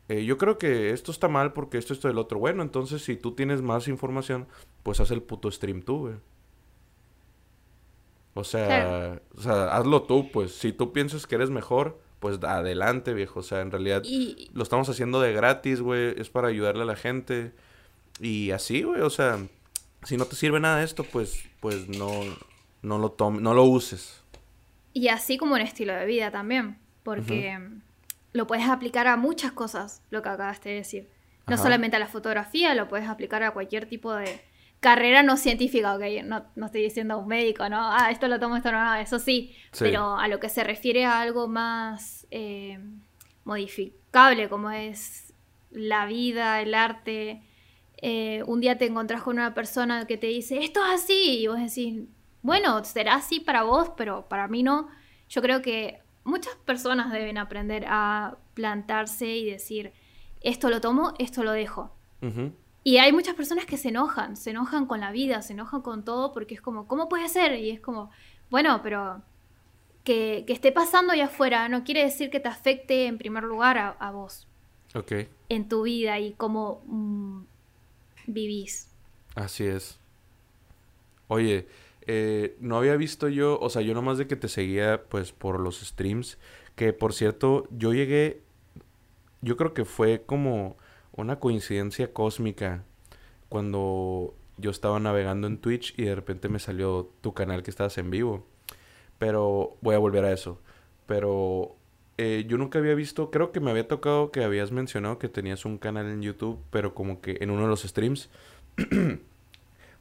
eh, yo creo que esto está mal porque esto, esto, el otro. Bueno, entonces si tú tienes más información, pues haz el puto stream tú, güey. O sea, o sea, hazlo tú, pues. Si tú piensas que eres mejor, pues adelante, viejo. O sea, en realidad lo estamos haciendo de gratis, güey. Es para ayudarle a la gente. Y así, güey. O sea, si no te sirve nada de esto, pues, pues no, no lo tomes, no lo uses. Y así como un estilo de vida también. Porque lo puedes aplicar a muchas cosas, lo que acabaste de decir. No solamente a la fotografía, lo puedes aplicar a cualquier tipo de carrera no científica, ok, no, no estoy diciendo un médico, ¿no? Ah, esto lo tomo, esto no, eso sí, pero a lo que se refiere a algo más eh, modificable, como es la vida, el arte. Eh, un día te encontrás con una persona que te dice, esto es así, y vos decís, bueno, será así para vos, pero para mí no. Yo creo que muchas personas deben aprender a plantarse y decir, esto lo tomo, esto lo dejo. Y hay muchas personas que se enojan, se enojan con la vida, se enojan con todo porque es como, ¿cómo puede ser? Y es como, bueno, pero que, esté pasando allá afuera no quiere decir que te afecte en primer lugar a, vos. Ok. En tu vida y cómo mm, vivís. Así es. Oye, eh, no había visto yo, o sea, yo nomás de que te seguía pues por los streams, que por cierto, yo llegué, yo creo que fue como una coincidencia cósmica cuando yo estaba navegando en Twitch y de repente me salió tu canal que estabas en vivo. Pero voy a volver a eso. Pero eh, yo nunca había visto, creo que me había tocado que habías mencionado que tenías un canal en YouTube, pero como que en uno de los streams.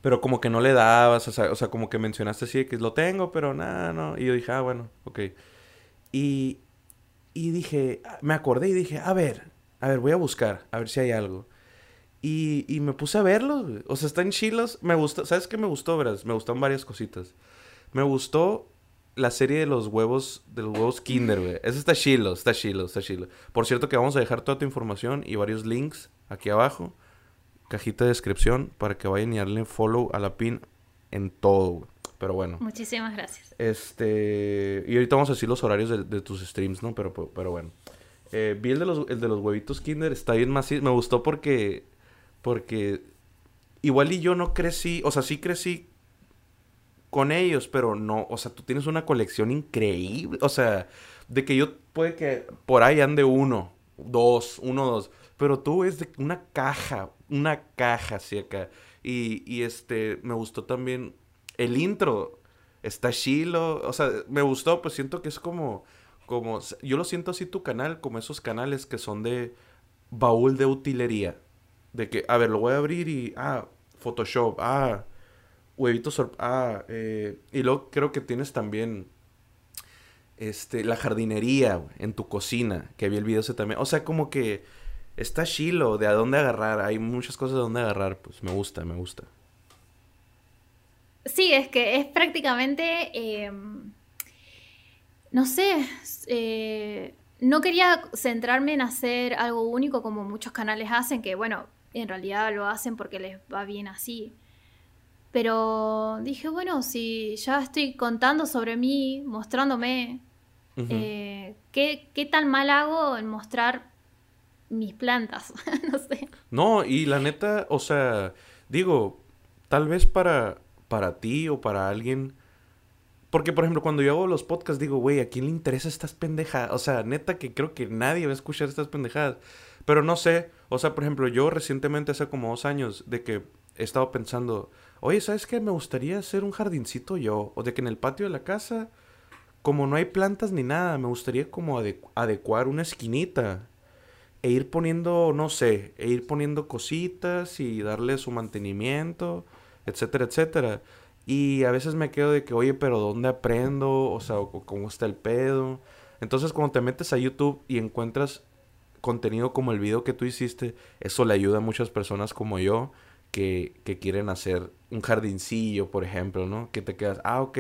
pero como que no le dabas, o sea, o sea como que mencionaste así que lo tengo, pero nada, no. Y yo dije, ah, bueno, ok. Y, y dije, me acordé y dije, a ver, a ver, voy a buscar, a ver si hay algo. Y, y me puse a verlos, O sea, están chilos. Me gustó, ¿sabes qué me gustó, verás? Me gustaron varias cositas. Me gustó la serie de los huevos, de los huevos Kinder, güey. Eso está chilo, está chilo, está chilo. Por cierto que vamos a dejar toda tu información y varios links aquí abajo. Cajita de descripción para que vayan y darle follow a la pin en todo, Pero bueno. Muchísimas gracias. Este. Y ahorita vamos a decir los horarios de, de tus streams, ¿no? Pero, pero bueno. Eh, vi el de, los, el de los huevitos Kinder, está bien macizo. Me gustó porque. Porque. Igual y yo no crecí. O sea, sí crecí con ellos, pero no. O sea, tú tienes una colección increíble. O sea, de que yo puede que por ahí ande uno, dos, uno, dos. Pero tú es de una caja, una caja así acá. Y, y este, me gustó también el intro. Está chilo. O sea, me gustó, pues siento que es como como, yo lo siento así tu canal, como esos canales que son de baúl de utilería. De que, a ver, lo voy a abrir y, ah, Photoshop, ah, huevitos, ah, eh, y luego creo que tienes también, este, la jardinería en tu cocina, que vi el video ese también. O sea, como que está chilo de a dónde agarrar, hay muchas cosas de dónde agarrar, pues me gusta, me gusta. Sí, es que es prácticamente... Em, no sé, eh, no quería centrarme en hacer algo único como muchos canales hacen, que bueno, en realidad lo hacen porque les va bien así. Pero dije, bueno, si ya estoy contando sobre mí, mostrándome, eh, ¿qué, ¿qué, tan mal hago en mostrar mis plantas? no sé. No, y la neta, o sea, digo, tal vez para, para ti o para alguien porque, por ejemplo, cuando yo hago los podcasts, digo, güey, ¿a quién le interesa estas pendejadas? O sea, neta que creo que nadie va a escuchar estas pendejadas. Pero no sé, o sea, por ejemplo, yo recientemente, hace como dos años, de que he estado pensando, oye, ¿sabes qué? Me gustaría hacer un jardincito yo, o de que en el patio de la casa, como no hay plantas ni nada, me gustaría como adecuar una esquinita e ir poniendo, no sé, e ir poniendo cositas y darle su mantenimiento, etcétera, etcétera. Y a veces me quedo de que, oye, pero ¿dónde aprendo? O sea, ¿cómo está el pedo? Entonces, cuando te metes a YouTube y encuentras contenido como el video que tú hiciste, eso le ayuda a muchas personas como yo que, que quieren hacer un jardincillo, por ejemplo, ¿no? Que te quedas, ah, ok,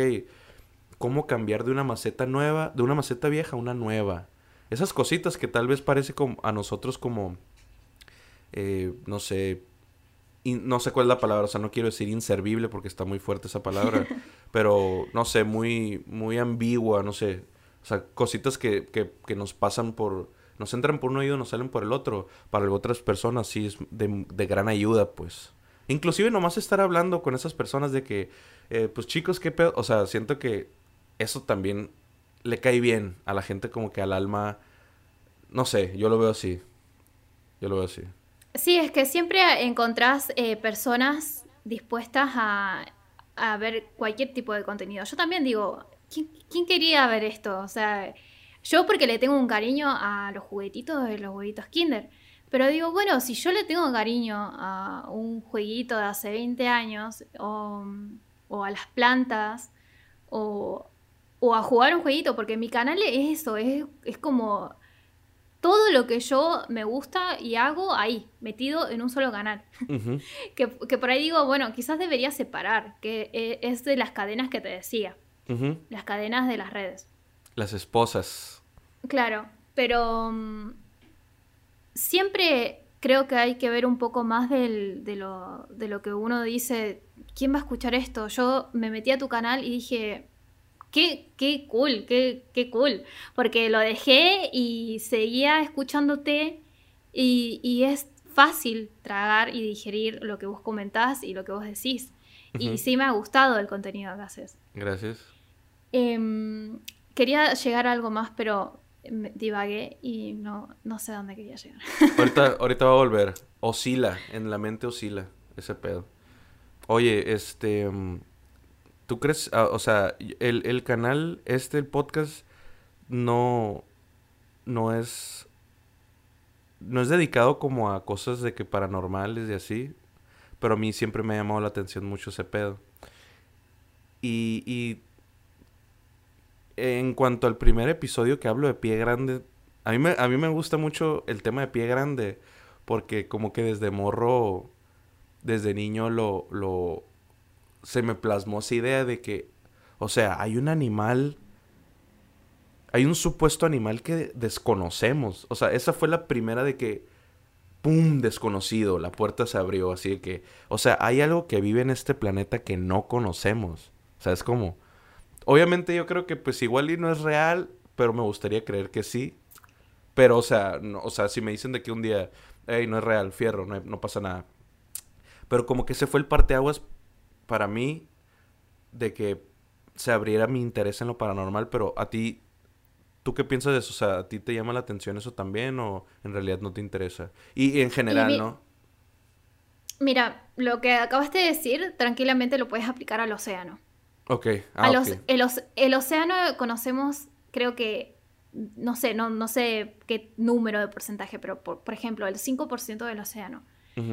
¿cómo cambiar de una maceta nueva, de una maceta vieja a una nueva? Esas cositas que tal vez parece como a nosotros como, eh, no sé, no sé cuál es la palabra, o sea, no quiero decir inservible porque está muy fuerte esa palabra, pero no sé, muy, muy ambigua, no sé. O sea, cositas que, que, que nos pasan por, nos entran por un oído, nos salen por el otro. Para otras personas sí es de, de gran ayuda, pues. Inclusive nomás estar hablando con esas personas de que, eh, pues chicos, qué pedo. O sea, siento que eso también le cae bien a la gente como que al alma. No sé, yo lo veo así. Yo lo veo así. Sí, es que siempre encontrás eh, personas dispuestas a, a, ver cualquier tipo de contenido. Yo también digo, ¿quién, quería ver esto? O sea, yo porque le tengo un cariño a los juguetitos de los huevitos Kinder. Pero digo, bueno, si yo le tengo cariño a un jueguito de hace 20 años, o, o a las plantas, o, o, a jugar un jueguito, porque mi canal es eso, es, es como todo lo que yo me gusta y hago ahí, metido en un solo canal. que, por ahí digo, bueno, quizás debería separar, que e, es de las cadenas que te decía, las cadenas de las redes. Las esposas. Claro, pero mm, siempre creo que hay que ver un poco más de, lo, de lo que uno dice, ¿quién va a escuchar esto? Yo me metí a tu canal y dije, qué, qué cool, qué, qué cool. Porque lo dejé y seguía escuchándote y, y, es fácil tragar y digerir lo que vos comentás y lo que vos decís. Y sí me ha gustado el contenido que haces. Gracias. Em, quería llegar a algo más, pero divagué y no, no sé dónde quería llegar. Ahorita, ahorita va a volver. Oscila, en la mente oscila ese pedo. Oye, este... ¿Tú crees, ah, o sea, el, el, canal, este, el podcast, no, no es, no es dedicado como a cosas de que paranormales y así, pero a mí siempre me ha llamado la atención mucho ese pedo. Y, y en cuanto al primer episodio que hablo de Pie Grande, a mí me, a mí me gusta mucho el tema de Pie Grande, porque como que desde morro, desde niño lo, lo, se me plasmó esa idea de que, o sea, hay un animal, hay un supuesto animal que desconocemos. O sea, esa fue la primera de que, ¡pum!, desconocido, la puerta se abrió, así que, o sea, hay algo que vive en este planeta que no conocemos. O sea, es como, obviamente yo creo que pues igual y no es real, pero me gustaría creer que sí. Pero, o sea, no, o sea, si me dicen de que un día, hey, no es real, fierro, no, no pasa nada. Pero como que se fue el parteaguas para mí de que se abriera mi interés en lo paranormal, pero a ti, ¿tú qué piensas de eso? O sea, ¿a ti te llama la atención eso también o en realidad no te interesa? Y, en general, ¿no? Mira, lo que acabaste de decir, tranquilamente lo puedes aplicar al océano. Ok. Ah, el, océano conocemos, creo que, no sé, no, no sé qué número de porcentaje, pero por, por ejemplo, el 5% del océano.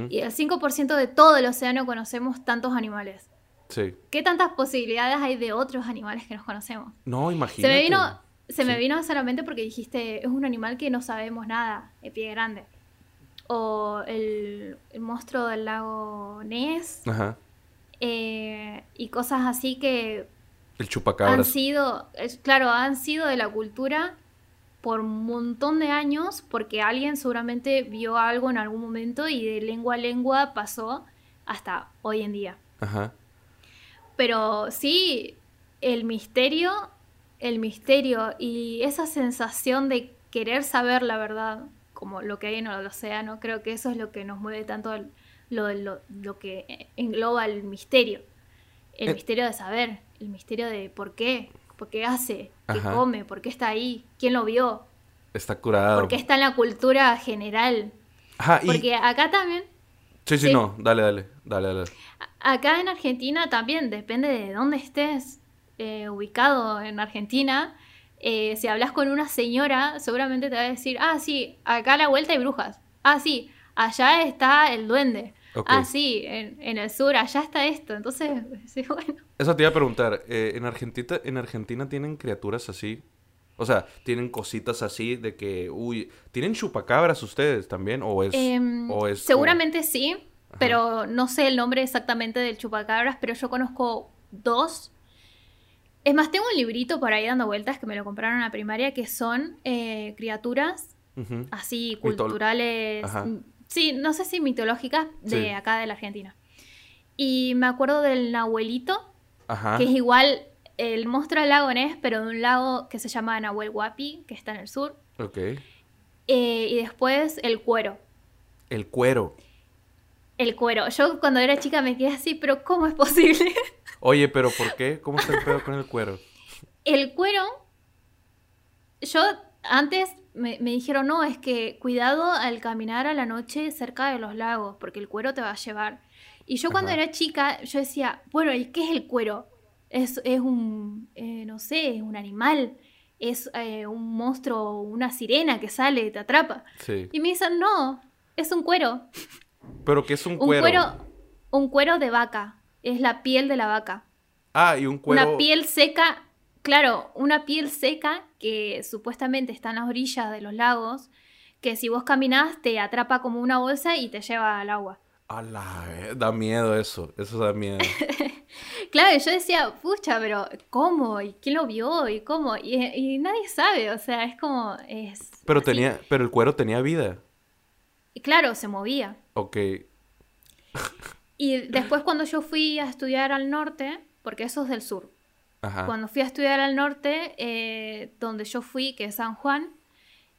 Y el 5% de todo el océano conocemos tantos animales. Sí. ¿Qué tantas posibilidades hay de otros animales que nos conocemos? No, imagínate. Se me vino, se me vino solamente porque dijiste, es un animal que no sabemos nada, de pie grande. O el, monstruo del lago Ness. Ajá. Eh, y cosas así que... El chupacabras. Han sido, claro, han sido de la cultura por un montón de años porque alguien seguramente vio algo en algún momento y de lengua a lengua pasó hasta hoy en día. Ajá. Pero sí, el misterio, el misterio y esa sensación de querer saber la verdad, como lo que hay en el océano, creo que eso es lo que nos mueve tanto lo, lo, lo que engloba el misterio. El eh. misterio de saber, el misterio de por qué, por qué hace, qué come, por qué está ahí, quién lo vio. Está curado. Porque está en la cultura general. Porque acá también... Sí, sí, no, dale, dale, dale, dale. Acá en Argentina también, depende de dónde estés eh, ubicado en Argentina. Eh, si hablas con una señora, seguramente te va a decir, ah, sí, acá a la vuelta hay brujas. Ah, sí, allá está el duende. Ah, sí, en, el sur, allá está esto. Entonces, sí, bueno. Eso te iba a preguntar, eh, ¿en, Argentina, ¿en Argentina tienen criaturas así? O sea, ¿tienen cositas así de que, uy, ¿tienen chupacabras ustedes también? ¿O es...? Em, seguramente sí, pero no sé el nombre exactamente del chupacabras, pero yo conozco dos. Es más, tengo un librito por ahí dando vueltas que me lo compraron en la primaria que son eh, criaturas así culturales Sí, no sé si mitológicas de acá de la Argentina. Y me acuerdo del Nahuelito, que es igual el monstruo del lago Ness, pero de un lago que se llama Nahuel Huapi, que está en el sur. Ok. Eh, y después el cuero. El cuero. El cuero. Yo cuando era chica me quedé así, pero ¿cómo es posible? Oye, pero ¿por qué? ¿Cómo está el pedo con el cuero? El cuero. Yo antes me, dijeron, no, es que cuidado al caminar a la noche cerca de los lagos, porque el cuero te va a llevar. Y yo cuando era chica, yo decía, bueno, ¿y qué es el cuero? Es, es un, eh, no sé, es un animal, es eh, un monstruo, una sirena que sale y te atrapa. Y me dicen, no, es un cuero. ¿Pero qué es un cuero? Un cuero, un cuero de vaca, es la piel de la vaca. Ah, y un cuero... Una piel seca Claro, una piel seca que supuestamente está en las orillas de los lagos, que si vos caminás te atrapa como una bolsa y te lleva al agua. la da miedo eso, eso da miedo. claro, yo decía, pucha, pero ¿cómo? ¿Y quién lo vio? ¿Y cómo? Y, nadie sabe, o sea, es como... Es pero, tenía, pero el cuero tenía vida. Y claro, se movía. Ok. y después cuando yo fui a estudiar al norte, porque eso es del sur, cuando fui a estudiar al norte, eh, donde yo fui, que es San Juan,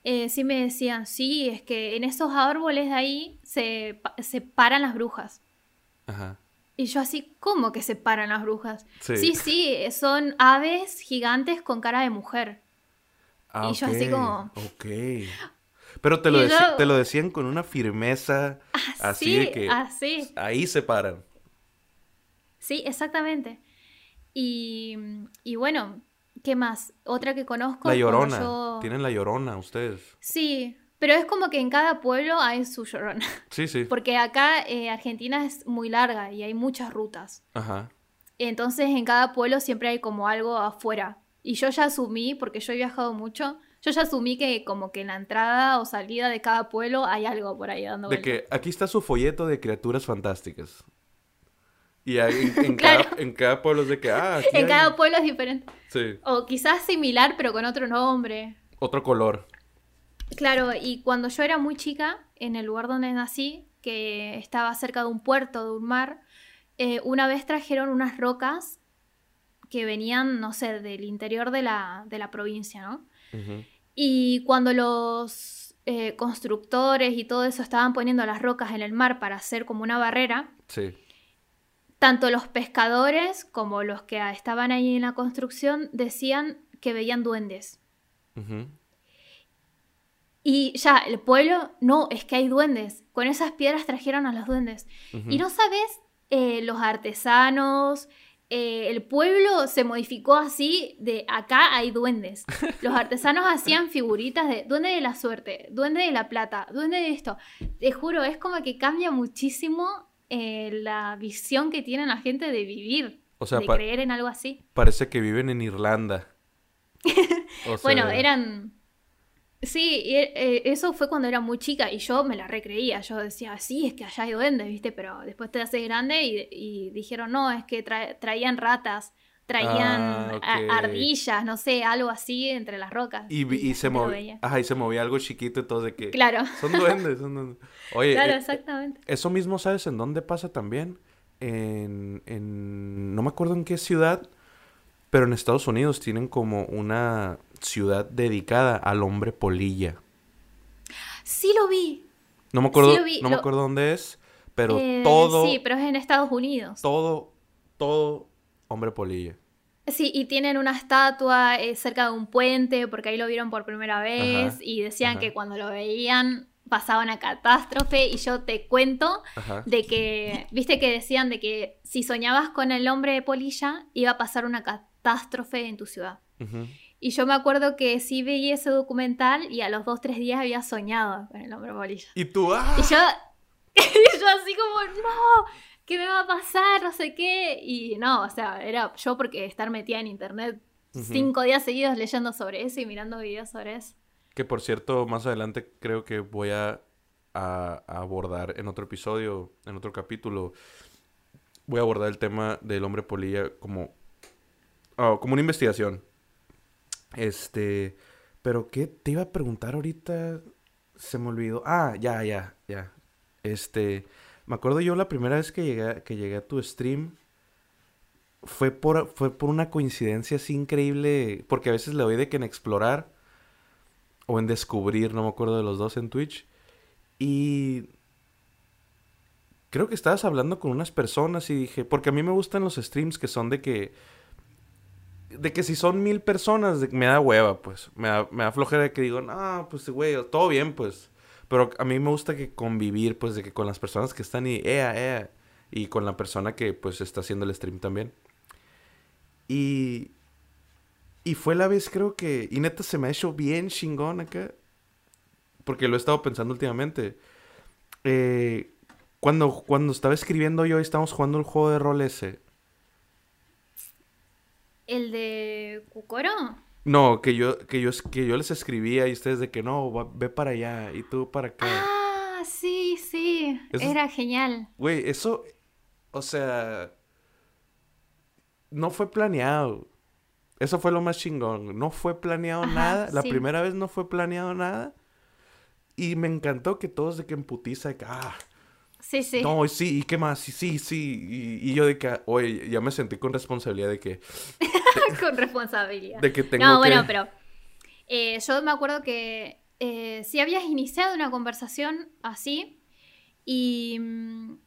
eh, sí me decían, sí, es que en esos árboles de ahí se, se paran las brujas. Y yo así, ¿cómo que se paran las brujas? Sí. sí, son aves gigantes con cara de mujer. Ah, y yo así como... Ok. Pero te lo, te lo decían con una firmeza así, de que así. ahí se paran. Sí, exactamente. Y, y bueno, ¿qué más? Otra que conozco. La Llorona. Tienen la Llorona ustedes. Sí, pero es como que en cada pueblo hay su Llorona. Sí, sí. Porque acá eh, Argentina es muy larga y hay muchas rutas. Ajá. Entonces en cada pueblo siempre hay como algo afuera. Y yo ya asumí, porque yo he viajado mucho, yo ya asumí que como que en la entrada o salida de cada pueblo hay algo por ahí dando De que aquí está su folleto de criaturas fantásticas. Y en, cada, pueblo es de que, ah, En cada pueblo es diferente. Sí. O quizás similar, pero con otro nombre. Otro color. Claro, y cuando yo era muy chica, en el lugar donde nací, que estaba cerca de un puerto, de un mar, eh, una vez trajeron unas rocas que venían, no sé, del interior de la, de la provincia, ¿no? Y cuando los eh, constructores y todo eso estaban poniendo las rocas en el mar para hacer como una barrera, sí tanto los pescadores como los que estaban ahí en la construcción decían que veían duendes. Y ya, el pueblo, no, es que hay duendes. Con esas piedras trajeron a los duendes. Y no sabes, eh, los artesanos, eh, el pueblo se modificó así de acá hay duendes. Los artesanos hacían figuritas de duende de la suerte, duende de la plata, duende de esto. Te juro, es como que cambia muchísimo eh, la visión que tiene la gente de vivir, o sea, de creer en algo así. Parece que viven en Irlanda. bueno, eran... Sí, eh, eso fue cuando era muy chica y yo me la recreía. Yo decía, sí, es que allá hay duendes, ¿viste? Pero después te haces grande y, dijeron, no, es que traían ratas traían ah, ardillas, no sé, algo así entre las rocas. Y, se movía. y se movía algo chiquito y todo de que. Claro. Son duendes, son duendes. Oye, claro, eh, exactamente. Eso mismo, ¿sabes en dónde pasa también? En, en. No me acuerdo en qué ciudad, pero en Estados Unidos tienen como una ciudad dedicada al hombre polilla. Sí lo vi. No me acuerdo, no me acuerdo dónde es, pero eh, todo. Sí, pero es en Estados Unidos. Todo, todo Hombre polilla. Sí, y tienen una estatua eh, cerca de un puente porque ahí lo vieron por primera vez y decían que cuando lo veían pasaba una catástrofe y yo te cuento de que, viste que decían de que si soñabas con el hombre de polilla iba a pasar una catástrofe en tu ciudad. Y yo me acuerdo que sí veía ese documental y a los dos, tres días había soñado con el hombre de polilla. Y tú, ¡ah! Y yo, yo así como, no, ¿qué me va a pasar? No sé qué. Y no, o sea, era yo porque estar metida en internet cinco días seguidos leyendo sobre eso y mirando videos sobre eso. Que por cierto, más adelante creo que voy a, abordar en otro episodio, en otro capítulo, voy a abordar el tema del hombre polilla como, oh, como una investigación. Este, pero ¿qué te iba a preguntar ahorita? Se me olvidó. Ah, ya, ya, ya. Este, me acuerdo yo la primera vez que llegué, que llegué a tu stream fue por, fue por una coincidencia así increíble, porque a veces le doy de que en explorar o en descubrir, no me acuerdo de los dos en Twitch. Y creo que estabas hablando con unas personas y dije, porque a mí me gustan los streams que son de que, de que si son mil personas, me da hueva, pues, me da, me da flojera de que digo, no, pues, güey, todo bien, pues. Pero a mí me gusta que convivir, pues, de que con las personas que están y, ea, ea, y con la persona que, pues, está haciendo el stream también. Y y fue la vez, creo que. Y neta se me ha hecho bien chingón acá. Porque lo he estado pensando últimamente. Eh, cuando, cuando estaba escribiendo yo, estábamos jugando el juego de rol ese. ¿El de Kukoro? No, que yo, que yo, que yo les escribía y ustedes de que no, ve para allá y tú para acá. Ah, sí, sí. Era genial. Güey, eso. O sea. No fue planeado. Eso fue lo más chingón. No fue planeado nada. La primera vez no fue planeado nada. Y me encantó que todos de que emputiza, de que, ah. Sí, sí. No, sí, ¿y qué más? Sí, sí, sí. Y, yo de que, oye, ya me sentí con responsabilidad de que. con responsabilidad. De que tengo No, bueno, pero. Eh, yo me acuerdo que eh, si habías iniciado una conversación así y. Mm,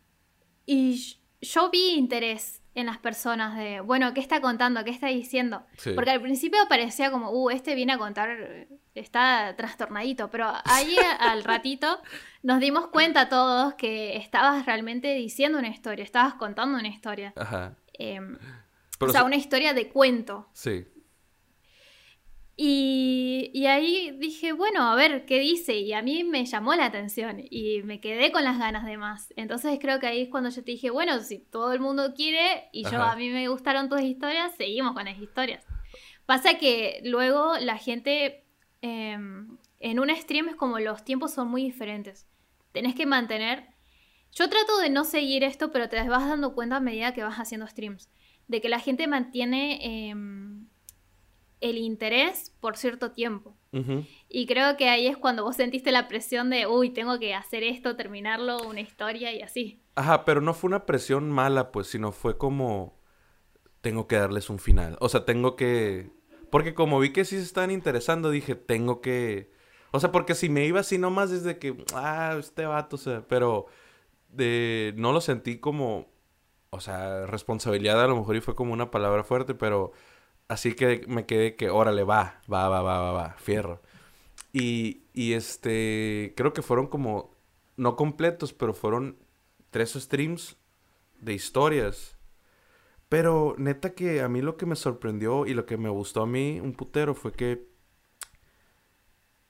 y yo vi interés en las personas de, bueno, ¿qué está contando? ¿Qué está diciendo? Porque al principio parecía como, uh, este viene a contar, está trastornadito, pero ahí al ratito nos dimos cuenta todos que estabas realmente diciendo una historia, estabas contando una historia. Ajá. Em, o sea, una historia de cuento. Sí. Y, ahí dije, bueno, a ver qué dice. Y a mí me llamó la atención y me quedé con las ganas de más. Entonces creo que ahí es cuando yo te dije, bueno, si todo el mundo quiere y yo a mí me gustaron tus historias, seguimos con las historias. Pasa que luego la gente em, en un stream es como los tiempos son muy diferentes. Tenés que mantener... Yo trato de no seguir esto, pero te vas dando cuenta a medida que vas haciendo streams. De que la gente mantiene... Em, el interés por cierto tiempo. Y creo que ahí es cuando vos sentiste la presión de, uy, tengo que hacer esto, terminarlo, una historia y así. Ajá, pero no fue una presión mala, pues, sino fue como, tengo que darles un final. O sea, tengo que... Porque como vi que sí se estaban interesando, dije, tengo que... O sea, porque si me iba así nomás desde que, ah, este vato, o sea, pero de... no lo sentí como, o sea, responsabilidad a lo mejor y fue como una palabra fuerte, pero Así que me quedé que, órale, va, va, va, va, va, va, fierro. Y, y este, creo que fueron como, no completos, pero fueron tres streams de historias. Pero neta que a mí lo que me sorprendió y lo que me gustó a mí un putero fue que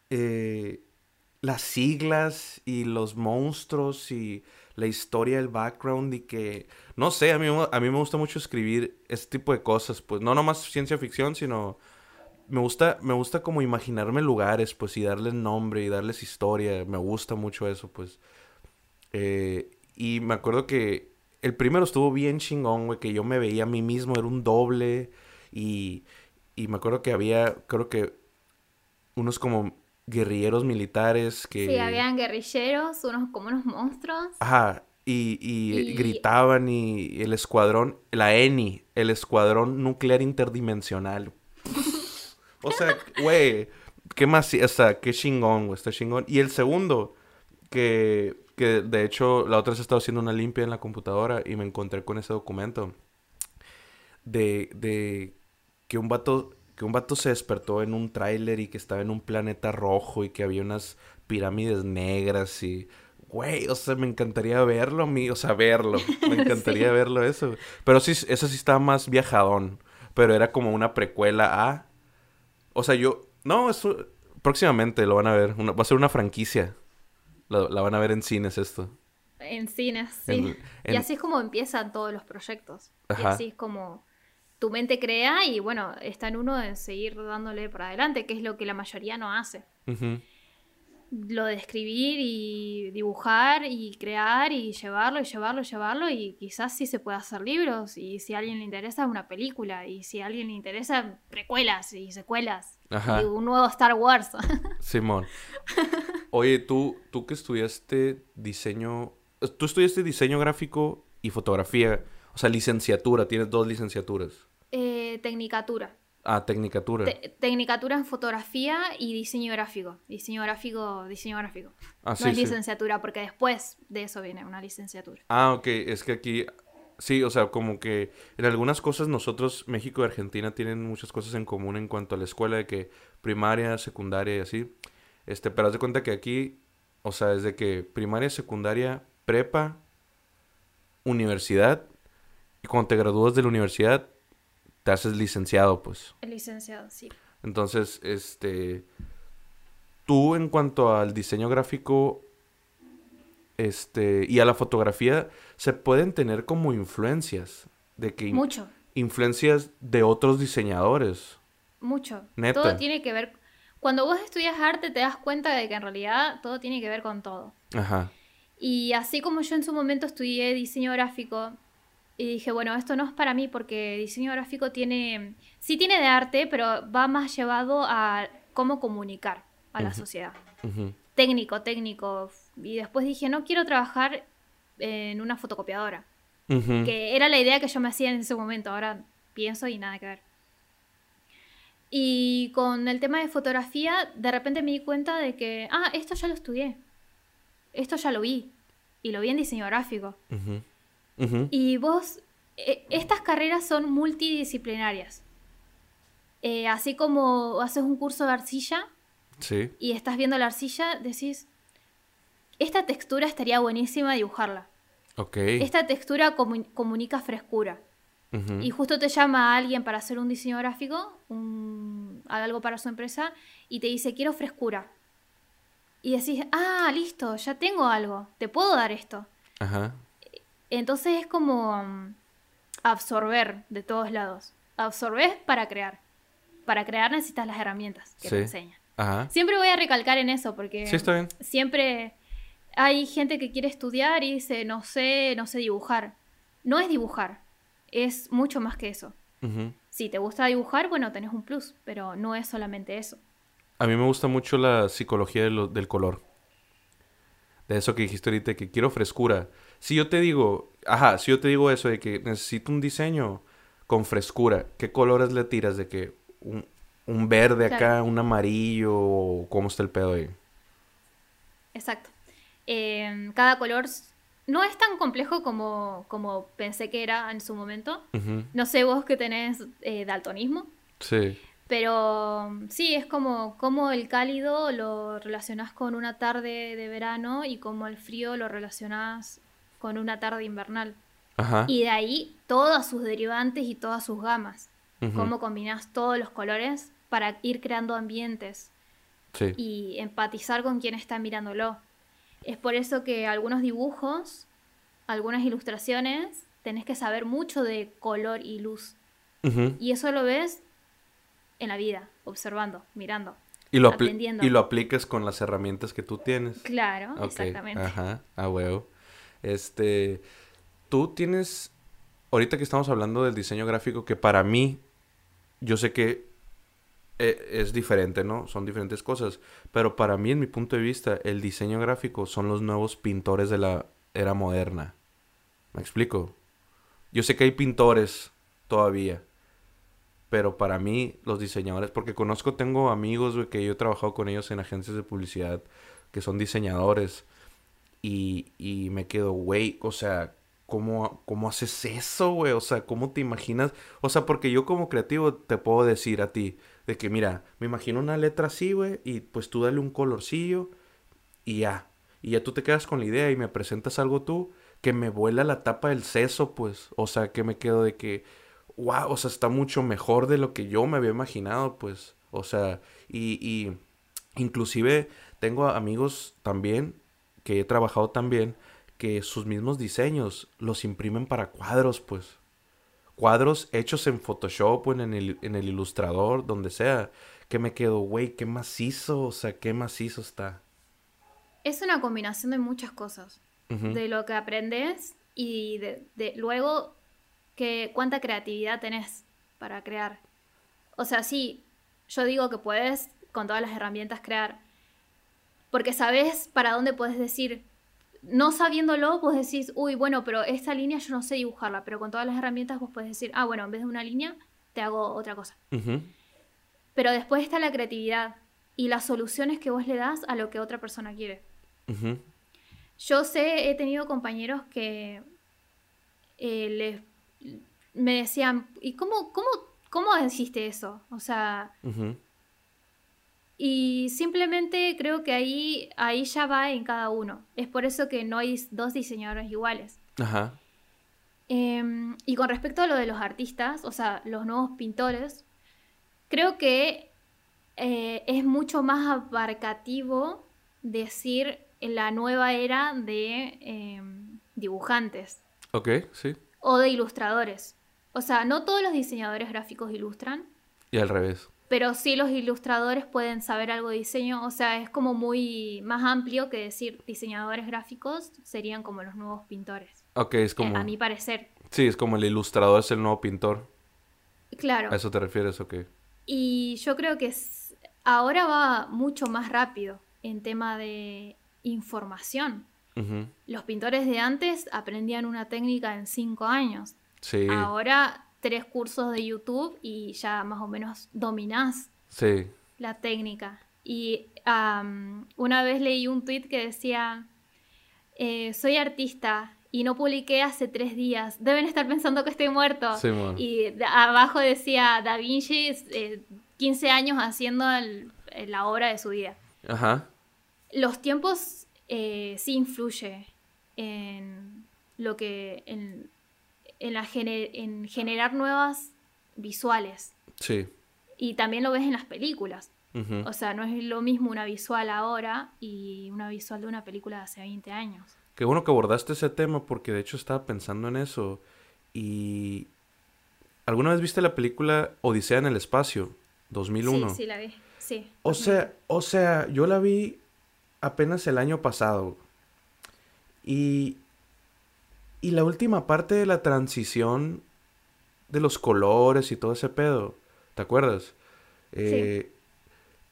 eh, las siglas y los monstruos y la historia, el background y que, no sé, a mí, a mí me gusta mucho escribir este tipo de cosas, pues no nomás ciencia ficción, sino me gusta, me gusta como imaginarme lugares, pues y darles nombre y darles historia, me gusta mucho eso, pues. Eh, y me acuerdo que el primero estuvo bien chingón, güey, que yo me veía a mí mismo, era un doble y, y me acuerdo que había, creo que unos como guerrilleros militares que... Sí, habían guerrilleros, unos como unos monstruos. Ajá, y, gritaban y el escuadrón, la ENI, el escuadrón nuclear interdimensional. o sea, güey, ¿qué más? O sea, qué chingón, güey, está chingón. Y el segundo, que, que de hecho la otra vez estaba haciendo una limpia en la computadora y me encontré con ese documento de, de que un vato que un vato se despertó en un tráiler y que estaba en un planeta rojo y que había unas pirámides negras y güey, o sea, me encantaría verlo, mi, o sea, verlo, me encantaría verlo eso. Pero sí, eso sí estaba más viajadón, pero era como una precuela a, o sea, yo, no, eso, próximamente lo van a ver, va a ser una franquicia, la, van a ver en cines esto. En cines, sí. Y así es como empiezan todos los proyectos. Y así es como tu mente crea y bueno, está en uno de seguir dándole para adelante, que es lo que la mayoría no hace lo de escribir y dibujar y crear y llevarlo y llevarlo y llevarlo y quizás sí se puede hacer libros y si a alguien le interesa una película y si a alguien le interesa precuelas y secuelas y un nuevo Star Wars. Simón. Oye, tú, tú que estudiaste diseño, tú estudiaste diseño gráfico y fotografía, o sea, licenciatura, tienes dos licenciaturas. Eh, tecnicatura. Ah, tecnicatura. tecnicatura en fotografía y diseño gráfico. Diseño gráfico, diseño gráfico. Ah, no es licenciatura, porque después de eso viene una licenciatura. Ah, ok. Es que aquí, sí, o sea, como que en algunas cosas nosotros, México y Argentina, tienen muchas cosas en común en cuanto a la escuela, de que primaria, secundaria y así. Este, pero haz de cuenta que aquí, o sea, desde que primaria, secundaria, prepa, universidad, y cuando te gradúas de la universidad, te haces licenciado, pues. El licenciado, sí. Entonces, este, tú en cuanto al diseño gráfico, este, y a la fotografía, se pueden tener como influencias de que mucho influencias de otros diseñadores. Mucho. Todo tiene que ver. Cuando vos estudias arte te das cuenta de que en realidad todo tiene que ver con todo. Ajá. Y así como yo en su momento estudié diseño gráfico y dije, bueno, esto no es para mí porque diseño gráfico tiene, sí tiene de arte, pero va más llevado a cómo comunicar a la sociedad. Técnico, técnico. Y después dije, no quiero trabajar en una fotocopiadora. Que era la idea que yo me hacía en ese momento. Ahora pienso y nada que ver. Y con el tema de fotografía, de repente me di cuenta de que, ah, esto ya lo estudié. Esto ya lo vi. Y lo vi en diseño gráfico. Y vos, e, estas carreras son multidisciplinarias. Eh, así como haces un curso de arcilla y estás viendo la arcilla, decís, esta textura estaría buenísima dibujarla. Esta textura comunica frescura. Y justo te llama a alguien para hacer un diseño gráfico, un, algo para su empresa, y te dice, quiero frescura. Y decís, ah, listo, ya tengo algo, te puedo dar esto. Ajá. Entonces es como mm, absorber de todos lados. Absorbes para crear. Para crear necesitas las herramientas que te enseñan. Siempre voy a recalcar en eso porque siempre hay gente que quiere estudiar y dice, no sé, no sé dibujar. No es dibujar, es mucho más que eso. Si te gusta dibujar, bueno, tenés un plus, pero no es solamente eso. A mí me gusta mucho la psicología del color. De eso que dijiste ahorita, que quiero frescura. Si yo te digo, ajá, si yo te digo eso de que necesito un diseño con frescura, ¿qué colores le tiras? De que un, verde acá, un amarillo, o cómo está el pedo ahí. Exacto. Em, cada color no es tan complejo como, como pensé que era en su momento. No sé vos que tenés eh, daltonismo. Sí. Pero sí, es como, como el cálido lo relacionás con una tarde de verano y como el frío lo relacionás con una tarde invernal. Y de ahí todos sus derivantes y todas sus gamas. Cómo combinás todos los colores para ir creando ambientes. Y empatizar con quien está mirándolo. Es por eso que algunos dibujos, algunas ilustraciones, tenés que saber mucho de color y luz. Y eso lo ves en la vida, observando, mirando. Y lo, aprendiendo. y lo apliques con las herramientas que tú tienes. Claro, exactamente. Ajá, a huevo. Este, tú tienes, ahorita que estamos hablando del diseño gráfico, que para mí, yo sé que eh, es diferente, ¿no? Son diferentes cosas, pero para mí, en mi punto de vista, el diseño gráfico son los nuevos pintores de la era moderna. ¿Me explico? Yo sé que hay pintores todavía, pero para mí los diseñadores, porque conozco, tengo amigos que yo he trabajado con ellos en agencias de publicidad que son diseñadores y, y me quedo, güey, o sea, ¿cómo, cómo haces eso, güey? O sea, ¿cómo te imaginas? O sea, porque yo como creativo te puedo decir a ti, de que mira, me imagino una letra así, güey, y pues tú dale un colorcillo y ya. Y ya tú te quedas con la idea y me presentas algo tú que me vuela la tapa del seso, pues. O sea, que me quedo de que, wow, o sea, está mucho mejor de lo que yo me había imaginado, pues. O sea, y, y inclusive tengo amigos también que he trabajado también que sus mismos diseños los imprimen para cuadros, pues. Cuadros hechos en Photoshop o en el, en el ilustrador, donde sea. Que me quedo, güey, qué macizo, o sea, qué macizo está. Es una combinación de muchas cosas. De lo que aprendes y de, de luego que cuánta creatividad tenés para crear. O sea, sí, yo digo que puedes con todas las herramientas crear, porque sabes para dónde puedes decir, no sabiéndolo, vos decís, uy, bueno, pero esta línea yo no sé dibujarla, pero con todas las herramientas vos puedes decir, ah, bueno, en vez de una línea, te hago otra cosa. Pero después está la creatividad y las soluciones que vos le das a lo que otra persona quiere. Yo sé, he tenido compañeros que eh, les, me decían, ¿y cómo, cómo, cómo hiciste eso? O sea, y simplemente creo que ahí, ahí ya va en cada uno. Es por eso que no hay dos diseñadores iguales. Ajá. Em, y con respecto a lo de los artistas, o sea, los nuevos pintores, creo que eh, es mucho más abarcativo decir la nueva era de em, dibujantes. Ok, sí. O de ilustradores. O sea, no todos los diseñadores gráficos ilustran. Y al revés pero sí los ilustradores pueden saber algo de diseño, o sea, es como muy más amplio que decir diseñadores gráficos serían como los nuevos pintores. Ok, es como... a mi parecer. Sí, es como el ilustrador es el nuevo pintor. Claro. ¿A eso te refieres? Ok. Y yo creo que ahora va mucho más rápido en tema de información. Los pintores de antes aprendían una técnica en cinco años. Sí. Ahora tres cursos de YouTube y ya más o menos dominás la técnica. Y una vez leí un tweet que decía, eh, soy artista y no publiqué hace tres días, deben estar pensando que estoy muerto. y abajo decía, Da Vinci, 15 eh, años haciendo la obra de su vida. Ajá. Los tiempos eh, sí influye en lo que... En, en, la en generar nuevas visuales. Sí. Y también lo ves en las películas. O sea, no es lo mismo una visual ahora y una visual de una película de hace 20 años. Qué bueno que abordaste ese tema porque de hecho estaba pensando en eso. Y... ¿Alguna vez viste la película Odisea en el Espacio? 2001. Sí, sí, la vi. Sí. O sea, o sea, yo la vi apenas el año pasado. Y y la última parte de la transición de los colores y todo ese pedo, ¿te acuerdas? Eh,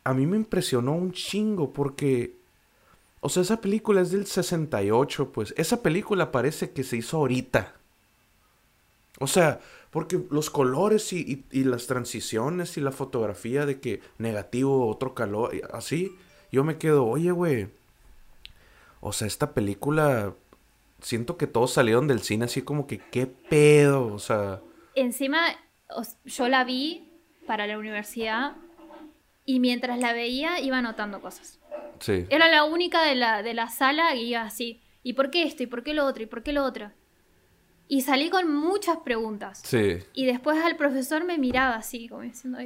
a mí me impresionó un chingo porque, o sea, esa película es del 68, pues esa película parece que se hizo ahorita. O sea, porque los colores y, y las transiciones y la fotografía de que negativo, otro calor, así, yo me quedo, oye, güey, o sea, esta película siento que todos salieron del cine así como que, ¿qué pedo? O sea... Encima, yo la vi para la universidad y mientras la veía iba anotando cosas. Sí. Era la única de la, de la sala y iba así, ¿y por qué esto? ¿Y por qué lo otro? ¿Y por qué lo otro? Y salí con muchas preguntas. Sí. Y después al profesor me miraba así, como diciendo,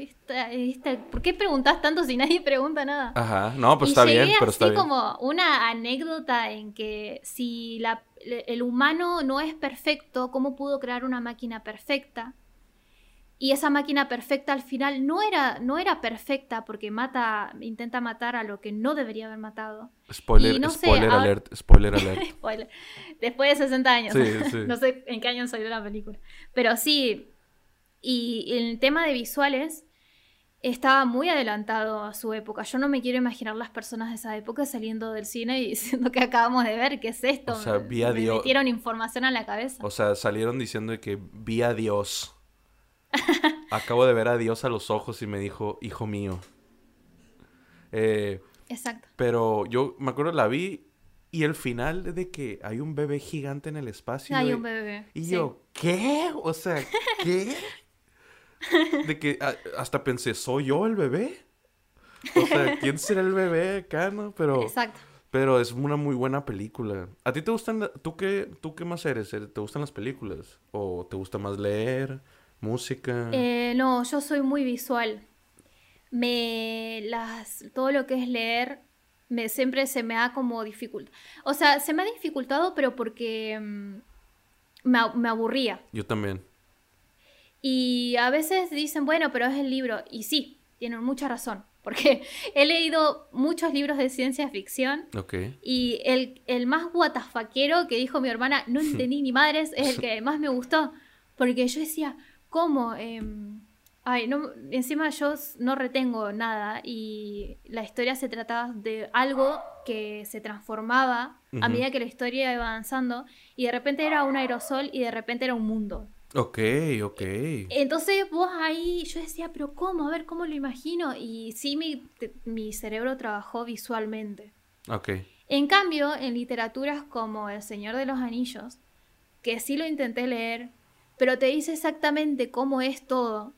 ¿por qué preguntas tanto si nadie pregunta nada? Ajá, no, pues está bien, pero está bien. como una anécdota en que si la, el humano no es perfecto, ¿cómo pudo crear una máquina perfecta? Y esa máquina perfecta al final no era, no era perfecta porque mata, intenta matar a lo que no debería haber matado. Spoiler, spoiler alert, spoiler alert. Después de 60 años. no sé en qué año salió la película. Pero sí, y el tema de visuales estaba muy adelantado a su época. Yo no me quiero imaginar las personas de esa época saliendo del cine y diciendo que acabamos de ver, ¿qué es esto? O sea, vi a Dios. metieron información a la cabeza. O sea, salieron diciendo que vi a Dios. Acabo de ver a Dios a los ojos y me dijo, hijo mío. Eh, Exacto. Pero yo me acuerdo, la vi Y el final de que hay un bebé gigante en el espacio. Hay un bebé. Y yo, ¿qué? O sea, ¿qué? de que hasta pensé, ¿soy yo el bebé? O sea, ¿quién será el bebé acá, no? Pero... Exacto. Pero es una muy buena película. ¿A ti te gustan, tú qué, tú qué más eres? ¿Te gustan las películas? ¿O te gusta más leer, música? Eh, no, yo soy muy visual. Me, las, todo lo que es leer, me, siempre se me ha como dificultado. O sea, se me ha dificultado, pero porque mm, me, me aburría. Yo también. Y a veces dicen, bueno, pero es el libro. Y sí, tienen mucha razón porque he leído muchos libros de ciencia ficción. Y el, el más guatafaquero que dijo mi hermana, no entendí ni madres, es el que más me gustó. Porque yo decía, ¿cómo? Em, ay, no, encima yo no retengo nada y la historia se trataba de algo que se transformaba a medida que la historia iba avanzando y de repente era un aerosol y de repente era un mundo. Ok, ok. Entonces vos ahí, yo decía, pero ¿cómo? A ver, ¿cómo lo imagino? Y sí, mi, mi cerebro trabajó visualmente. Ok. En cambio, en literaturas como El Señor de los Anillos, que sí lo intenté leer, pero te dice exactamente cómo es todo,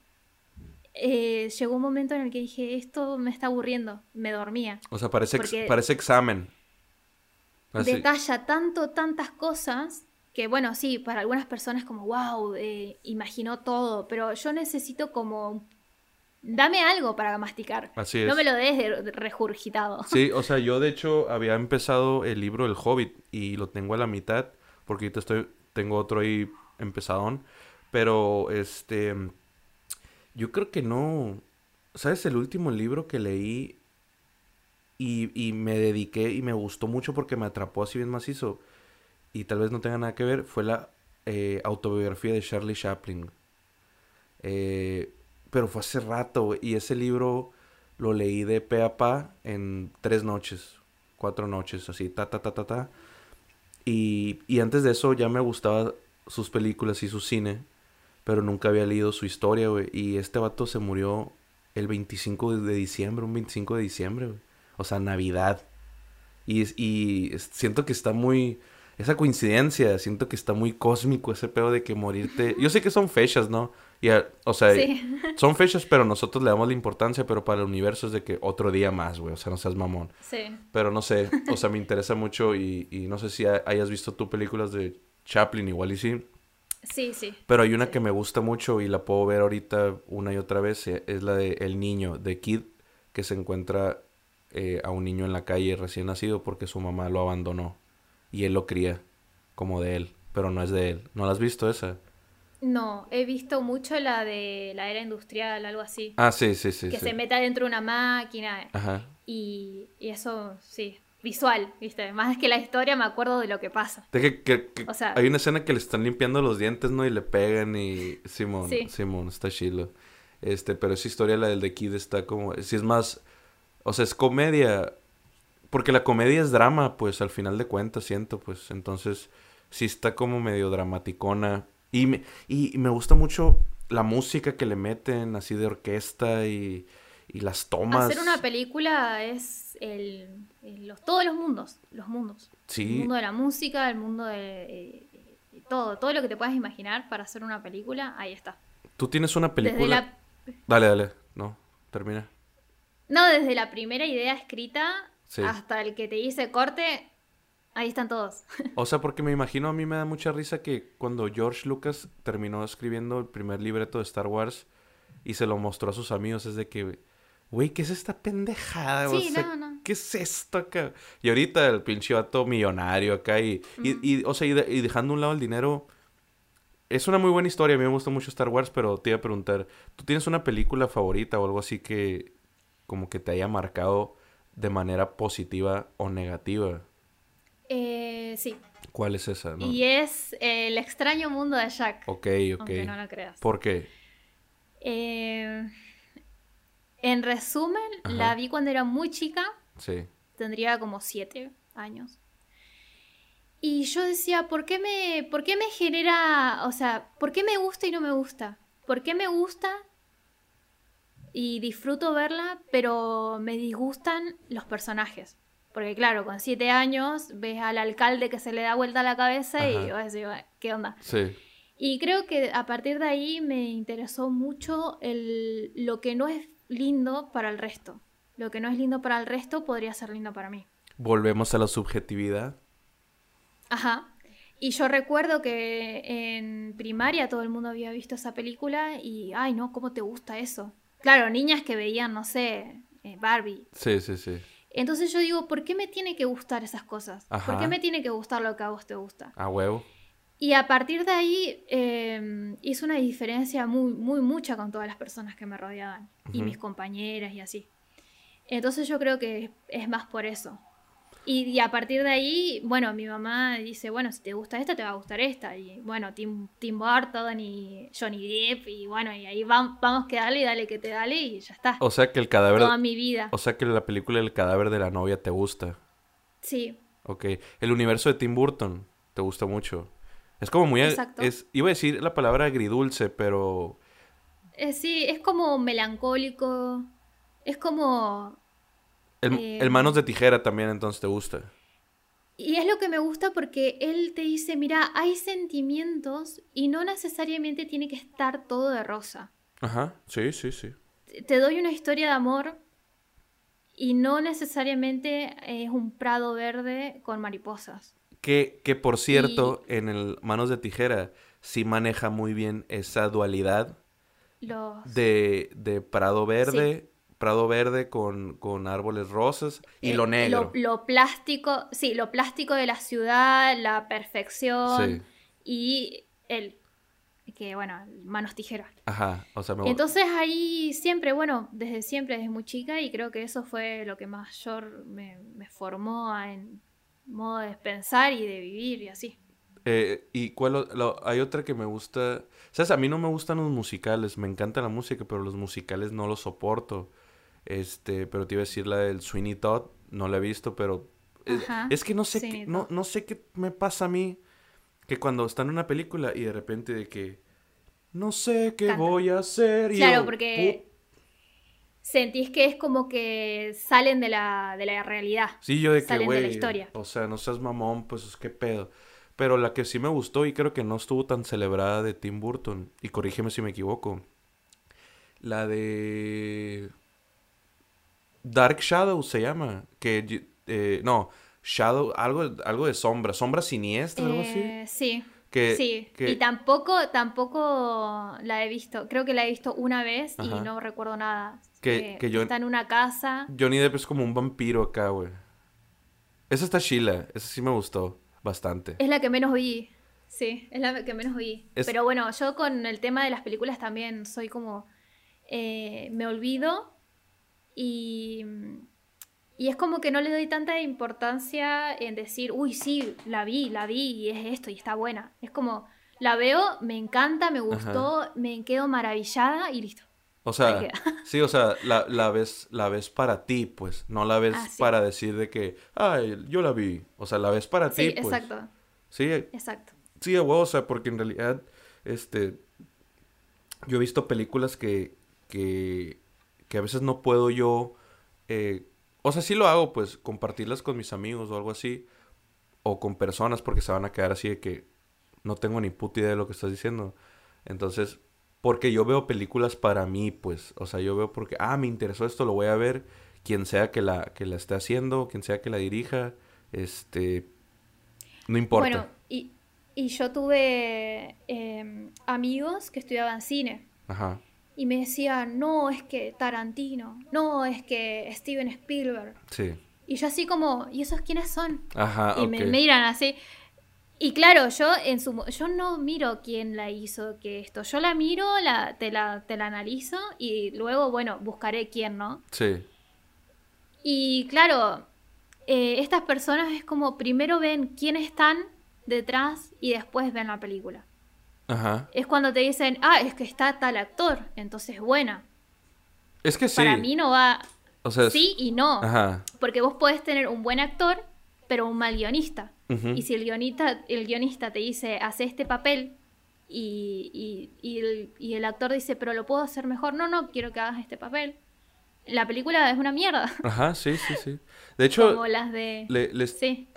eh, llegó un momento en el que dije, esto me está aburriendo, me dormía. O sea, parece, parece examen. Detalla tanto, tantas cosas que bueno, sí, para algunas personas como, wow, eh, imaginó todo, pero yo necesito como, dame algo para masticar. Así es. No me lo des de regurgitado. Sí, o sea, yo de hecho había empezado el libro El Hobbit y lo tengo a la mitad, porque ahorita estoy, tengo otro ahí empezadón, pero este, yo creo que no, ¿sabes? El último libro que leí y, y me dediqué y me gustó mucho porque me atrapó así bien macizo y tal vez no tenga nada que ver, fue la eh, autobiografía de Charlie Chaplin. Eh, pero fue hace rato, y ese libro lo leí de pe a pa en tres noches, cuatro noches, así, ta, ta, ta, ta, ta. Y, y antes de eso ya me gustaba sus películas y su cine, pero nunca había leído su historia, güey. Y este vato se murió el 25 de diciembre, un 25 de diciembre. O sea, Navidad. Y, y siento que está muy esa coincidencia, siento que está muy cósmico ese pedo de que morirte. Yo sé que son fechas, ¿no? Y, o sea, son fechas, pero nosotros le damos la importancia, pero para el universo es de que otro día más, güey, o sea, no seas mamón. Sí. Pero no sé, o sea, me interesa mucho y, y no sé si hayas visto tú películas de Chaplin, igual y sí. Sí, sí. Pero hay una que me gusta mucho y la puedo ver ahorita una y otra vez, eh, es la de El Niño, de Kid, que se encuentra eh, a un niño en la calle recién nacido porque su mamá lo abandonó y él lo cría como de él, pero no es de él. ¿No la has visto esa? No, he visto mucho la de la era industrial, algo así. Ah, sí, sí, sí. Que se meta dentro de una máquina. Ajá. Y, y, eso, sí, visual, ¿viste? Más que la historia me acuerdo de lo que pasa. De que, o sea, hay una escena que le están limpiando los dientes, ¿no? Y le pegan y... Simón, Simón, está chilo. Este, pero esa historia, la del de Kid, está como... Si es más... O sea, es comedia, porque la comedia es drama, pues al final de cuentas siento, pues entonces sí está como medio dramaticona. Y me, y, me gusta mucho la música que le meten, así de orquesta y, y las tomas. Hacer una película es el, los, todos los mundos, los mundos. Sí. El mundo de la música, el mundo de, eh, todo, todo lo que te puedas imaginar para hacer una película, ahí está. Tú tienes una película. Dale, dale, no, termina. No, desde la primera idea escrita hasta el que te dice corte, ahí están todos. O sea, porque me imagino, a mí me da mucha risa que cuando George Lucas terminó escribiendo el primer libreto de Star Wars y se lo mostró a sus amigos, es de que, güey, ¿qué es esta pendejada? Sí, no, no. ¿Qué es esto acá? Y ahorita el pinche vato millonario acá y, y, o sea, y, dejando a un lado el dinero. Es una muy buena historia, a mí me gusta mucho Star Wars, pero te iba a preguntar, ¿tú tienes una película favorita o algo así que como que te haya marcado de manera positiva o negativa. Eh, sí. ¿Cuál es esa? Y es El extraño mundo de Jack. Ok, ok. Aunque no lo creas. ¿Por qué? Eh, en resumen, la vi cuando era muy chica. Sí. Tendría como siete años. Y yo decía, ¿por qué me, por qué me genera, o sea, por qué me gusta y no me gusta? ¿Por qué me gusta y disfruto verla, pero me disgustan los personajes. Porque claro, con siete años ves al alcalde que se le da vuelta a la cabeza y vas a decir, ¿qué onda? Sí. Y creo que a partir de ahí me interesó mucho el, lo que no es lindo para el resto. Lo que no es lindo para el resto podría ser lindo para mí. Volvemos a la subjetividad. Ajá. Y yo recuerdo que en primaria todo el mundo había visto esa película y, ay, no, ¿cómo te gusta eso? Claro, niñas que veían, no sé, eh, Barbie. Sí, sí, sí. Entonces yo digo, ¿por qué me tiene que gustar esas cosas? ¿Por qué me tiene que gustar lo que a vos te gusta? A huevo. Y a partir de ahí eh, hizo una diferencia muy, muy mucha con todas las personas que me rodeaban y mis compañeras y así. Entonces yo creo que es más por eso. Y, a partir de ahí, bueno, mi mamá dice, bueno, si te gusta esta, te va a gustar esta. Y bueno, Tim, Tim Burton y Johnny Depp, y bueno, y ahí vamos, vamos que dale, dale que te dale y ya está. O sea que el cadáver... Toda mi vida. O sea que la película El cadáver de la novia te gusta. Sí. Ok. El universo de Tim Burton te gusta mucho. Es como muy... Exacto. Es, iba a decir la palabra agridulce, pero... Eh, sí, es como melancólico. Es como el, manos de tijera también entonces te gusta. Y es lo que me gusta porque él te dice, mira, hay sentimientos y no necesariamente tiene que estar todo de rosa. Ajá, sí, sí, sí. Te doy una historia de amor y no necesariamente es un prado verde con mariposas. Que, que por cierto, en el Manos de Tijera sí maneja muy bien esa dualidad de, de prado verde prado verde con, árboles rosas y eh, lo negro. Lo, plástico, sí, lo plástico de la ciudad, la perfección y el que bueno, manos tijeras. Ajá, o sea, me... Entonces ahí siempre, bueno, desde siempre, desde muy chica y creo que eso fue lo que mayor me, me formó en modo de pensar y de vivir y así. Eh, y cuál hay otra que me gusta, sabes, a mí no me gustan los musicales, me encanta la música, pero los musicales no los soporto. Este, pero te iba a decir la del Sweeney Todd, no la he visto, pero es, que no sé qué, no, no sé qué me pasa a mí que cuando están en una película y de repente de que no sé qué voy a hacer y Claro, porque sentís que es como que salen de la, de la realidad. Sí, yo de que, güey, o sea, no seas mamón, pues es que pedo. Pero la que sí me gustó y creo que no estuvo tan celebrada de Tim Burton, y corrígeme si me equivoco, la de Dark Shadow se llama. Que, eh, no, Shadow, algo, algo de sombra, sombra siniestra, algo así. Eh, sí. Que, sí, y tampoco, tampoco la he visto. Creo que la he visto una vez y no recuerdo nada. Que, que, está en una casa. Johnny Depp es como un vampiro acá, güey. Esa está Sheila, esa sí me gustó bastante. Es la que menos vi. Sí, es la que menos vi. Pero bueno, yo con el tema de las películas también soy como. Eh, me olvido y, y es como que no le doy tanta importancia en decir, uy, sí, la vi, la vi y es esto y está buena. Es como, la veo, me encanta, me gustó, me quedo maravillada y listo. O sea, sí, o sea, la, la, ves, la ves para ti, pues, no la ves ah, para decir de que, ay, yo la vi. O sea, la ves para ti, pues. exacto. Sí, exacto. Sí, o sea, porque en realidad, este, yo he visto películas que, que que a veces no puedo yo, eh, o sea, sí lo hago, pues, compartirlas con mis amigos o algo así, o con personas porque se van a quedar así de que no tengo ni puta idea de lo que estás diciendo. Entonces, porque yo veo películas para mí, pues, o sea, yo veo porque, ah, me interesó esto, lo voy a ver, quien sea que la, que la esté haciendo, quien sea que la dirija, este, no importa. Bueno, y, y yo tuve em, amigos que estudiaban cine. Ajá y me decían, no, es que Tarantino, no, es que Steven Spielberg. Sí. Y yo así como, ¿y esos quiénes son? Ajá, y me miran así. Y claro, yo en su yo no miro quién la hizo que esto. Yo la miro, la, te, la, te la analizo y luego, bueno, buscaré quién, ¿no? Sí. Y claro, eh, estas personas es como primero ven quiénes están detrás y después ven la película. Es cuando te dicen, ah, es que está tal actor, entonces buena. Es que sí. Para mí no va. O sea, sí y no. Porque vos podés tener un buen actor, pero un mal guionista. Y si el guionista, el guionista te dice, hace este papel, y, y, el, y, el, actor dice, pero lo puedo hacer mejor. No, no, quiero que hagas este papel. la película es una mierda. Ajá, sí, sí, sí. De hecho, Como las de... les,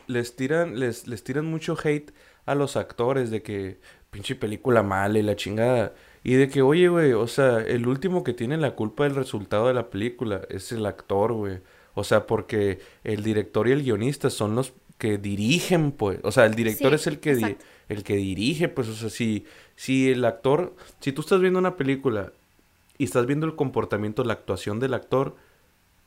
les, tiran, les, les tiran mucho hate a los actores de que pinche película mala y la chingada. Y de que, oye, güey, o sea, el último que tiene la culpa del resultado de la película es el actor, güey. O sea, porque el director y el guionista son los que dirigen, pues. O sea, el director es el que, el que dirige, pues. O sea, si, si el actor, si tú estás viendo una película y estás viendo el comportamiento, la actuación del actor,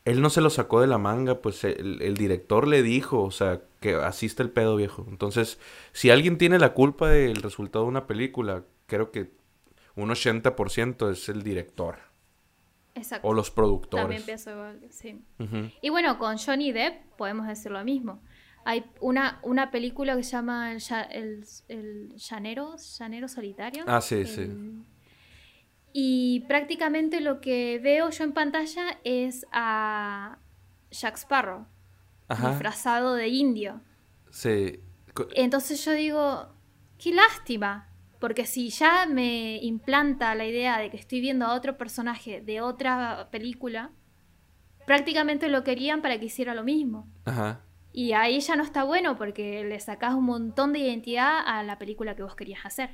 él no se lo sacó de la manga, pues el, director le dijo, o sea, que así está el pedo viejo. Entonces, si alguien tiene la culpa del resultado de una película, creo que un 80% es el director. Exacto. O los productores. También pienso igual, sí. Y bueno, con Johnny Depp podemos decir lo mismo. Hay una, una película que se llama El, el, el llanero, llanero Solitario. Ah, sí, sí y prácticamente lo que veo yo en pantalla es a Jack Sparrow, disfrazado de indio. Sí. Entonces yo digo, qué lástima, porque si ya me implanta la idea de que estoy viendo a otro personaje de otra película, prácticamente lo querían para que hiciera lo mismo. Ajá. Y ahí ya no está bueno porque le sacás un montón de identidad a la película que vos querías hacer.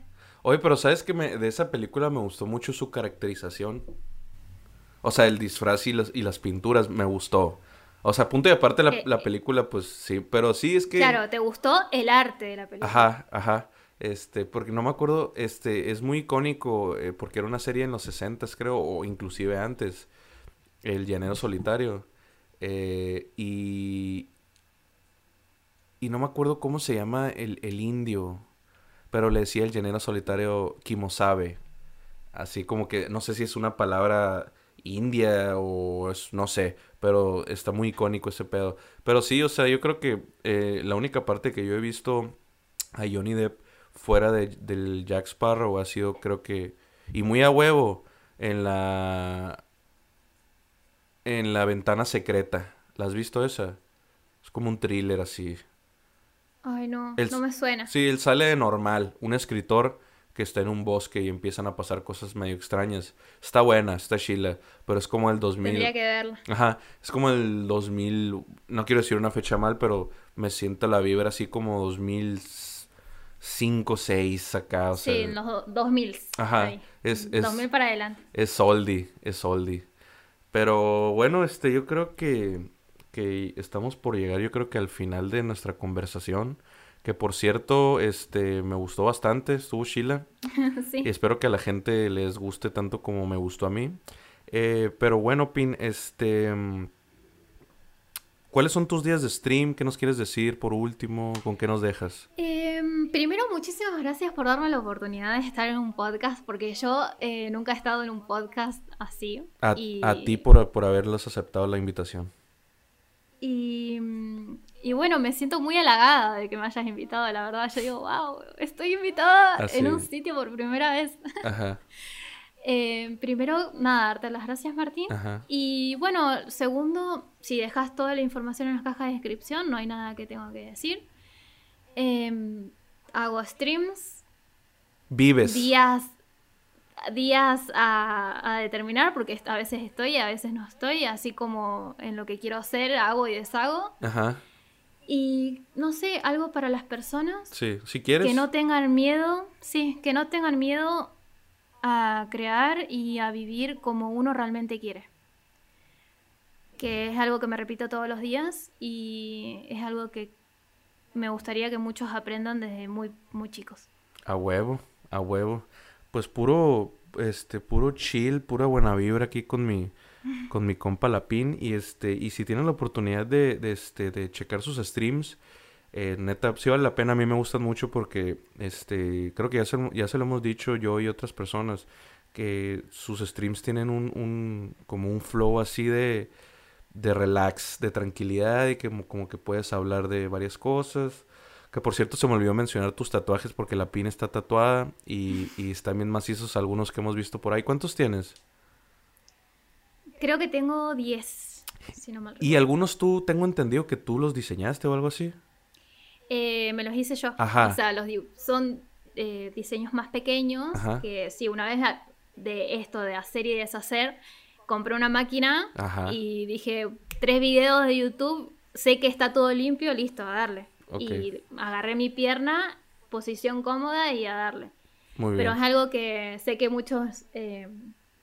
Oye, pero ¿sabes que de esa película me gustó mucho su caracterización? O sea, el disfraz y, y las pinturas me gustó. O sea, punto y aparte la, eh, la, película, pues sí, pero sí es que... Claro, ¿te gustó el arte de la película? Ajá, ajá. Este, porque no me acuerdo, este, es muy icónico, eh, porque era una serie en los 60 creo, o inclusive antes, El Llanero Solitario. Eh, y... Y no me acuerdo cómo se llama el, el indio pero le decía el llanero solitario Kimosabe. Así como que no sé si es una palabra india o es, no sé, pero está muy icónico ese pedo. Pero sí, o sea, yo creo que eh, la única parte que yo he visto a Johnny Depp fuera de, del Jack Sparrow ha sido, creo que, y muy a huevo, en la, en la ventana secreta. ¿La has visto esa? Es como un thriller así. Ay, no, no me suena. Sí, él sale de normal, un escritor que está en un bosque y empiezan a pasar cosas medio extrañas. Está buena, está chila, pero es como el 2000. Tendría que verla. Ajá, es como el 2000, no quiero decir una fecha mal, pero me siento la vibra así como 2005, 6 acá, o Sí, en los 2000. Ajá, es, es 2000 para adelante. Es oldie, es oldie. Pero bueno, este yo creo que que estamos por llegar, yo creo que al final de nuestra conversación. Que por cierto, este, me gustó bastante, estuvo Sheila. sí. Y espero que a la gente les guste tanto como me gustó a mí. Eh, pero bueno, Pin, este... ¿Cuáles son tus días de stream? ¿Qué nos quieres decir por último? ¿Con qué nos dejas? Em, primero, muchísimas gracias por darme la oportunidad de estar en un podcast, porque yo eh, nunca he estado en un podcast así. A, a ti por, por haberlos aceptado la invitación. Y, bueno, me siento muy halagada de que me hayas invitado, la verdad. Yo digo, wow, estoy invitada ah, en un sitio por primera vez. Ajá. Eh, primero, nada, darte las gracias, Martín. Y bueno, segundo, si dejas toda la información en la caja de descripción, no hay nada que tengo que decir. Em, hago streams. Vives. Días días a, determinar, porque a veces estoy y a veces no estoy, así como en lo que quiero hacer, hago y deshago. Ajá. Y no sé, algo para las personas. Sí, si quieres. Que no tengan miedo, sí, que no tengan miedo a crear y a vivir como uno realmente quiere. Que es algo que me repito todos los días y es algo que me gustaría que muchos aprendan desde muy, muy chicos. A huevo, a huevo pues puro, este, puro chill, pura buena vibra aquí con mi, con mi compa Lapín. Y este, y si tienen la oportunidad de, de este, de checar sus streams, eh, neta, sí vale la pena. A mí me gustan mucho porque, este, creo que ya se, ya se lo hemos dicho yo y otras personas, que sus streams tienen un, un como un flow así de, de relax, de tranquilidad y que como que puedes hablar de varias cosas. Que por cierto se me olvidó mencionar tus tatuajes porque la pin está tatuada y, y están bien macizos algunos que hemos visto por ahí. ¿Cuántos tienes? Creo que tengo 10. Si no mal y algunos tú, tengo entendido que tú los diseñaste o algo así. Eh, me los hice yo. Ajá. O sea, los son eh, diseños más pequeños que sí, una vez de esto de hacer y deshacer, compré una máquina y dije, tres videos de YouTube, sé que está todo limpio, listo, a darle. Y agarré mi pierna, posición cómoda y a darle. Pero es algo que sé que muchos eh,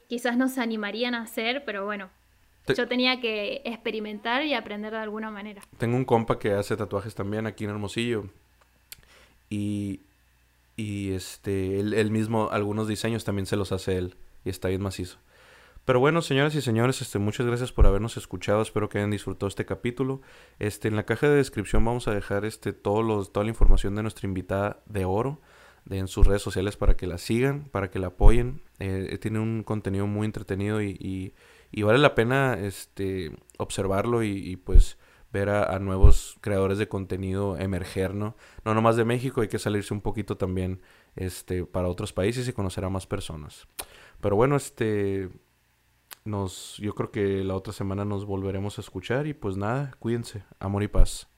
quizás no se animarían a hacer, pero bueno, yo tenía que experimentar y aprender de alguna manera. Tengo un compa que hace tatuajes también aquí en Hermosillo. Y, y este, él, mismo, algunos diseños también se los hace él. Y está bien macizo. Pero bueno, señoras y señores, este, muchas gracias por habernos escuchado. Espero que hayan disfrutado este capítulo. Este, en la caja de descripción vamos a dejar este, todos los, toda la información de nuestra invitada de oro en sus redes sociales para que la sigan, para que la apoyen. Eh, tiene un contenido muy entretenido y, y, vale la pena este, observarlo y, pues ver a, nuevos creadores de contenido emerger, ¿no? No nomás de México, hay que salirse un poquito también este, para otros países y conocer a más personas. Pero bueno, este nos yo creo que la otra semana nos volveremos a escuchar y pues nada, cuídense, amor y paz.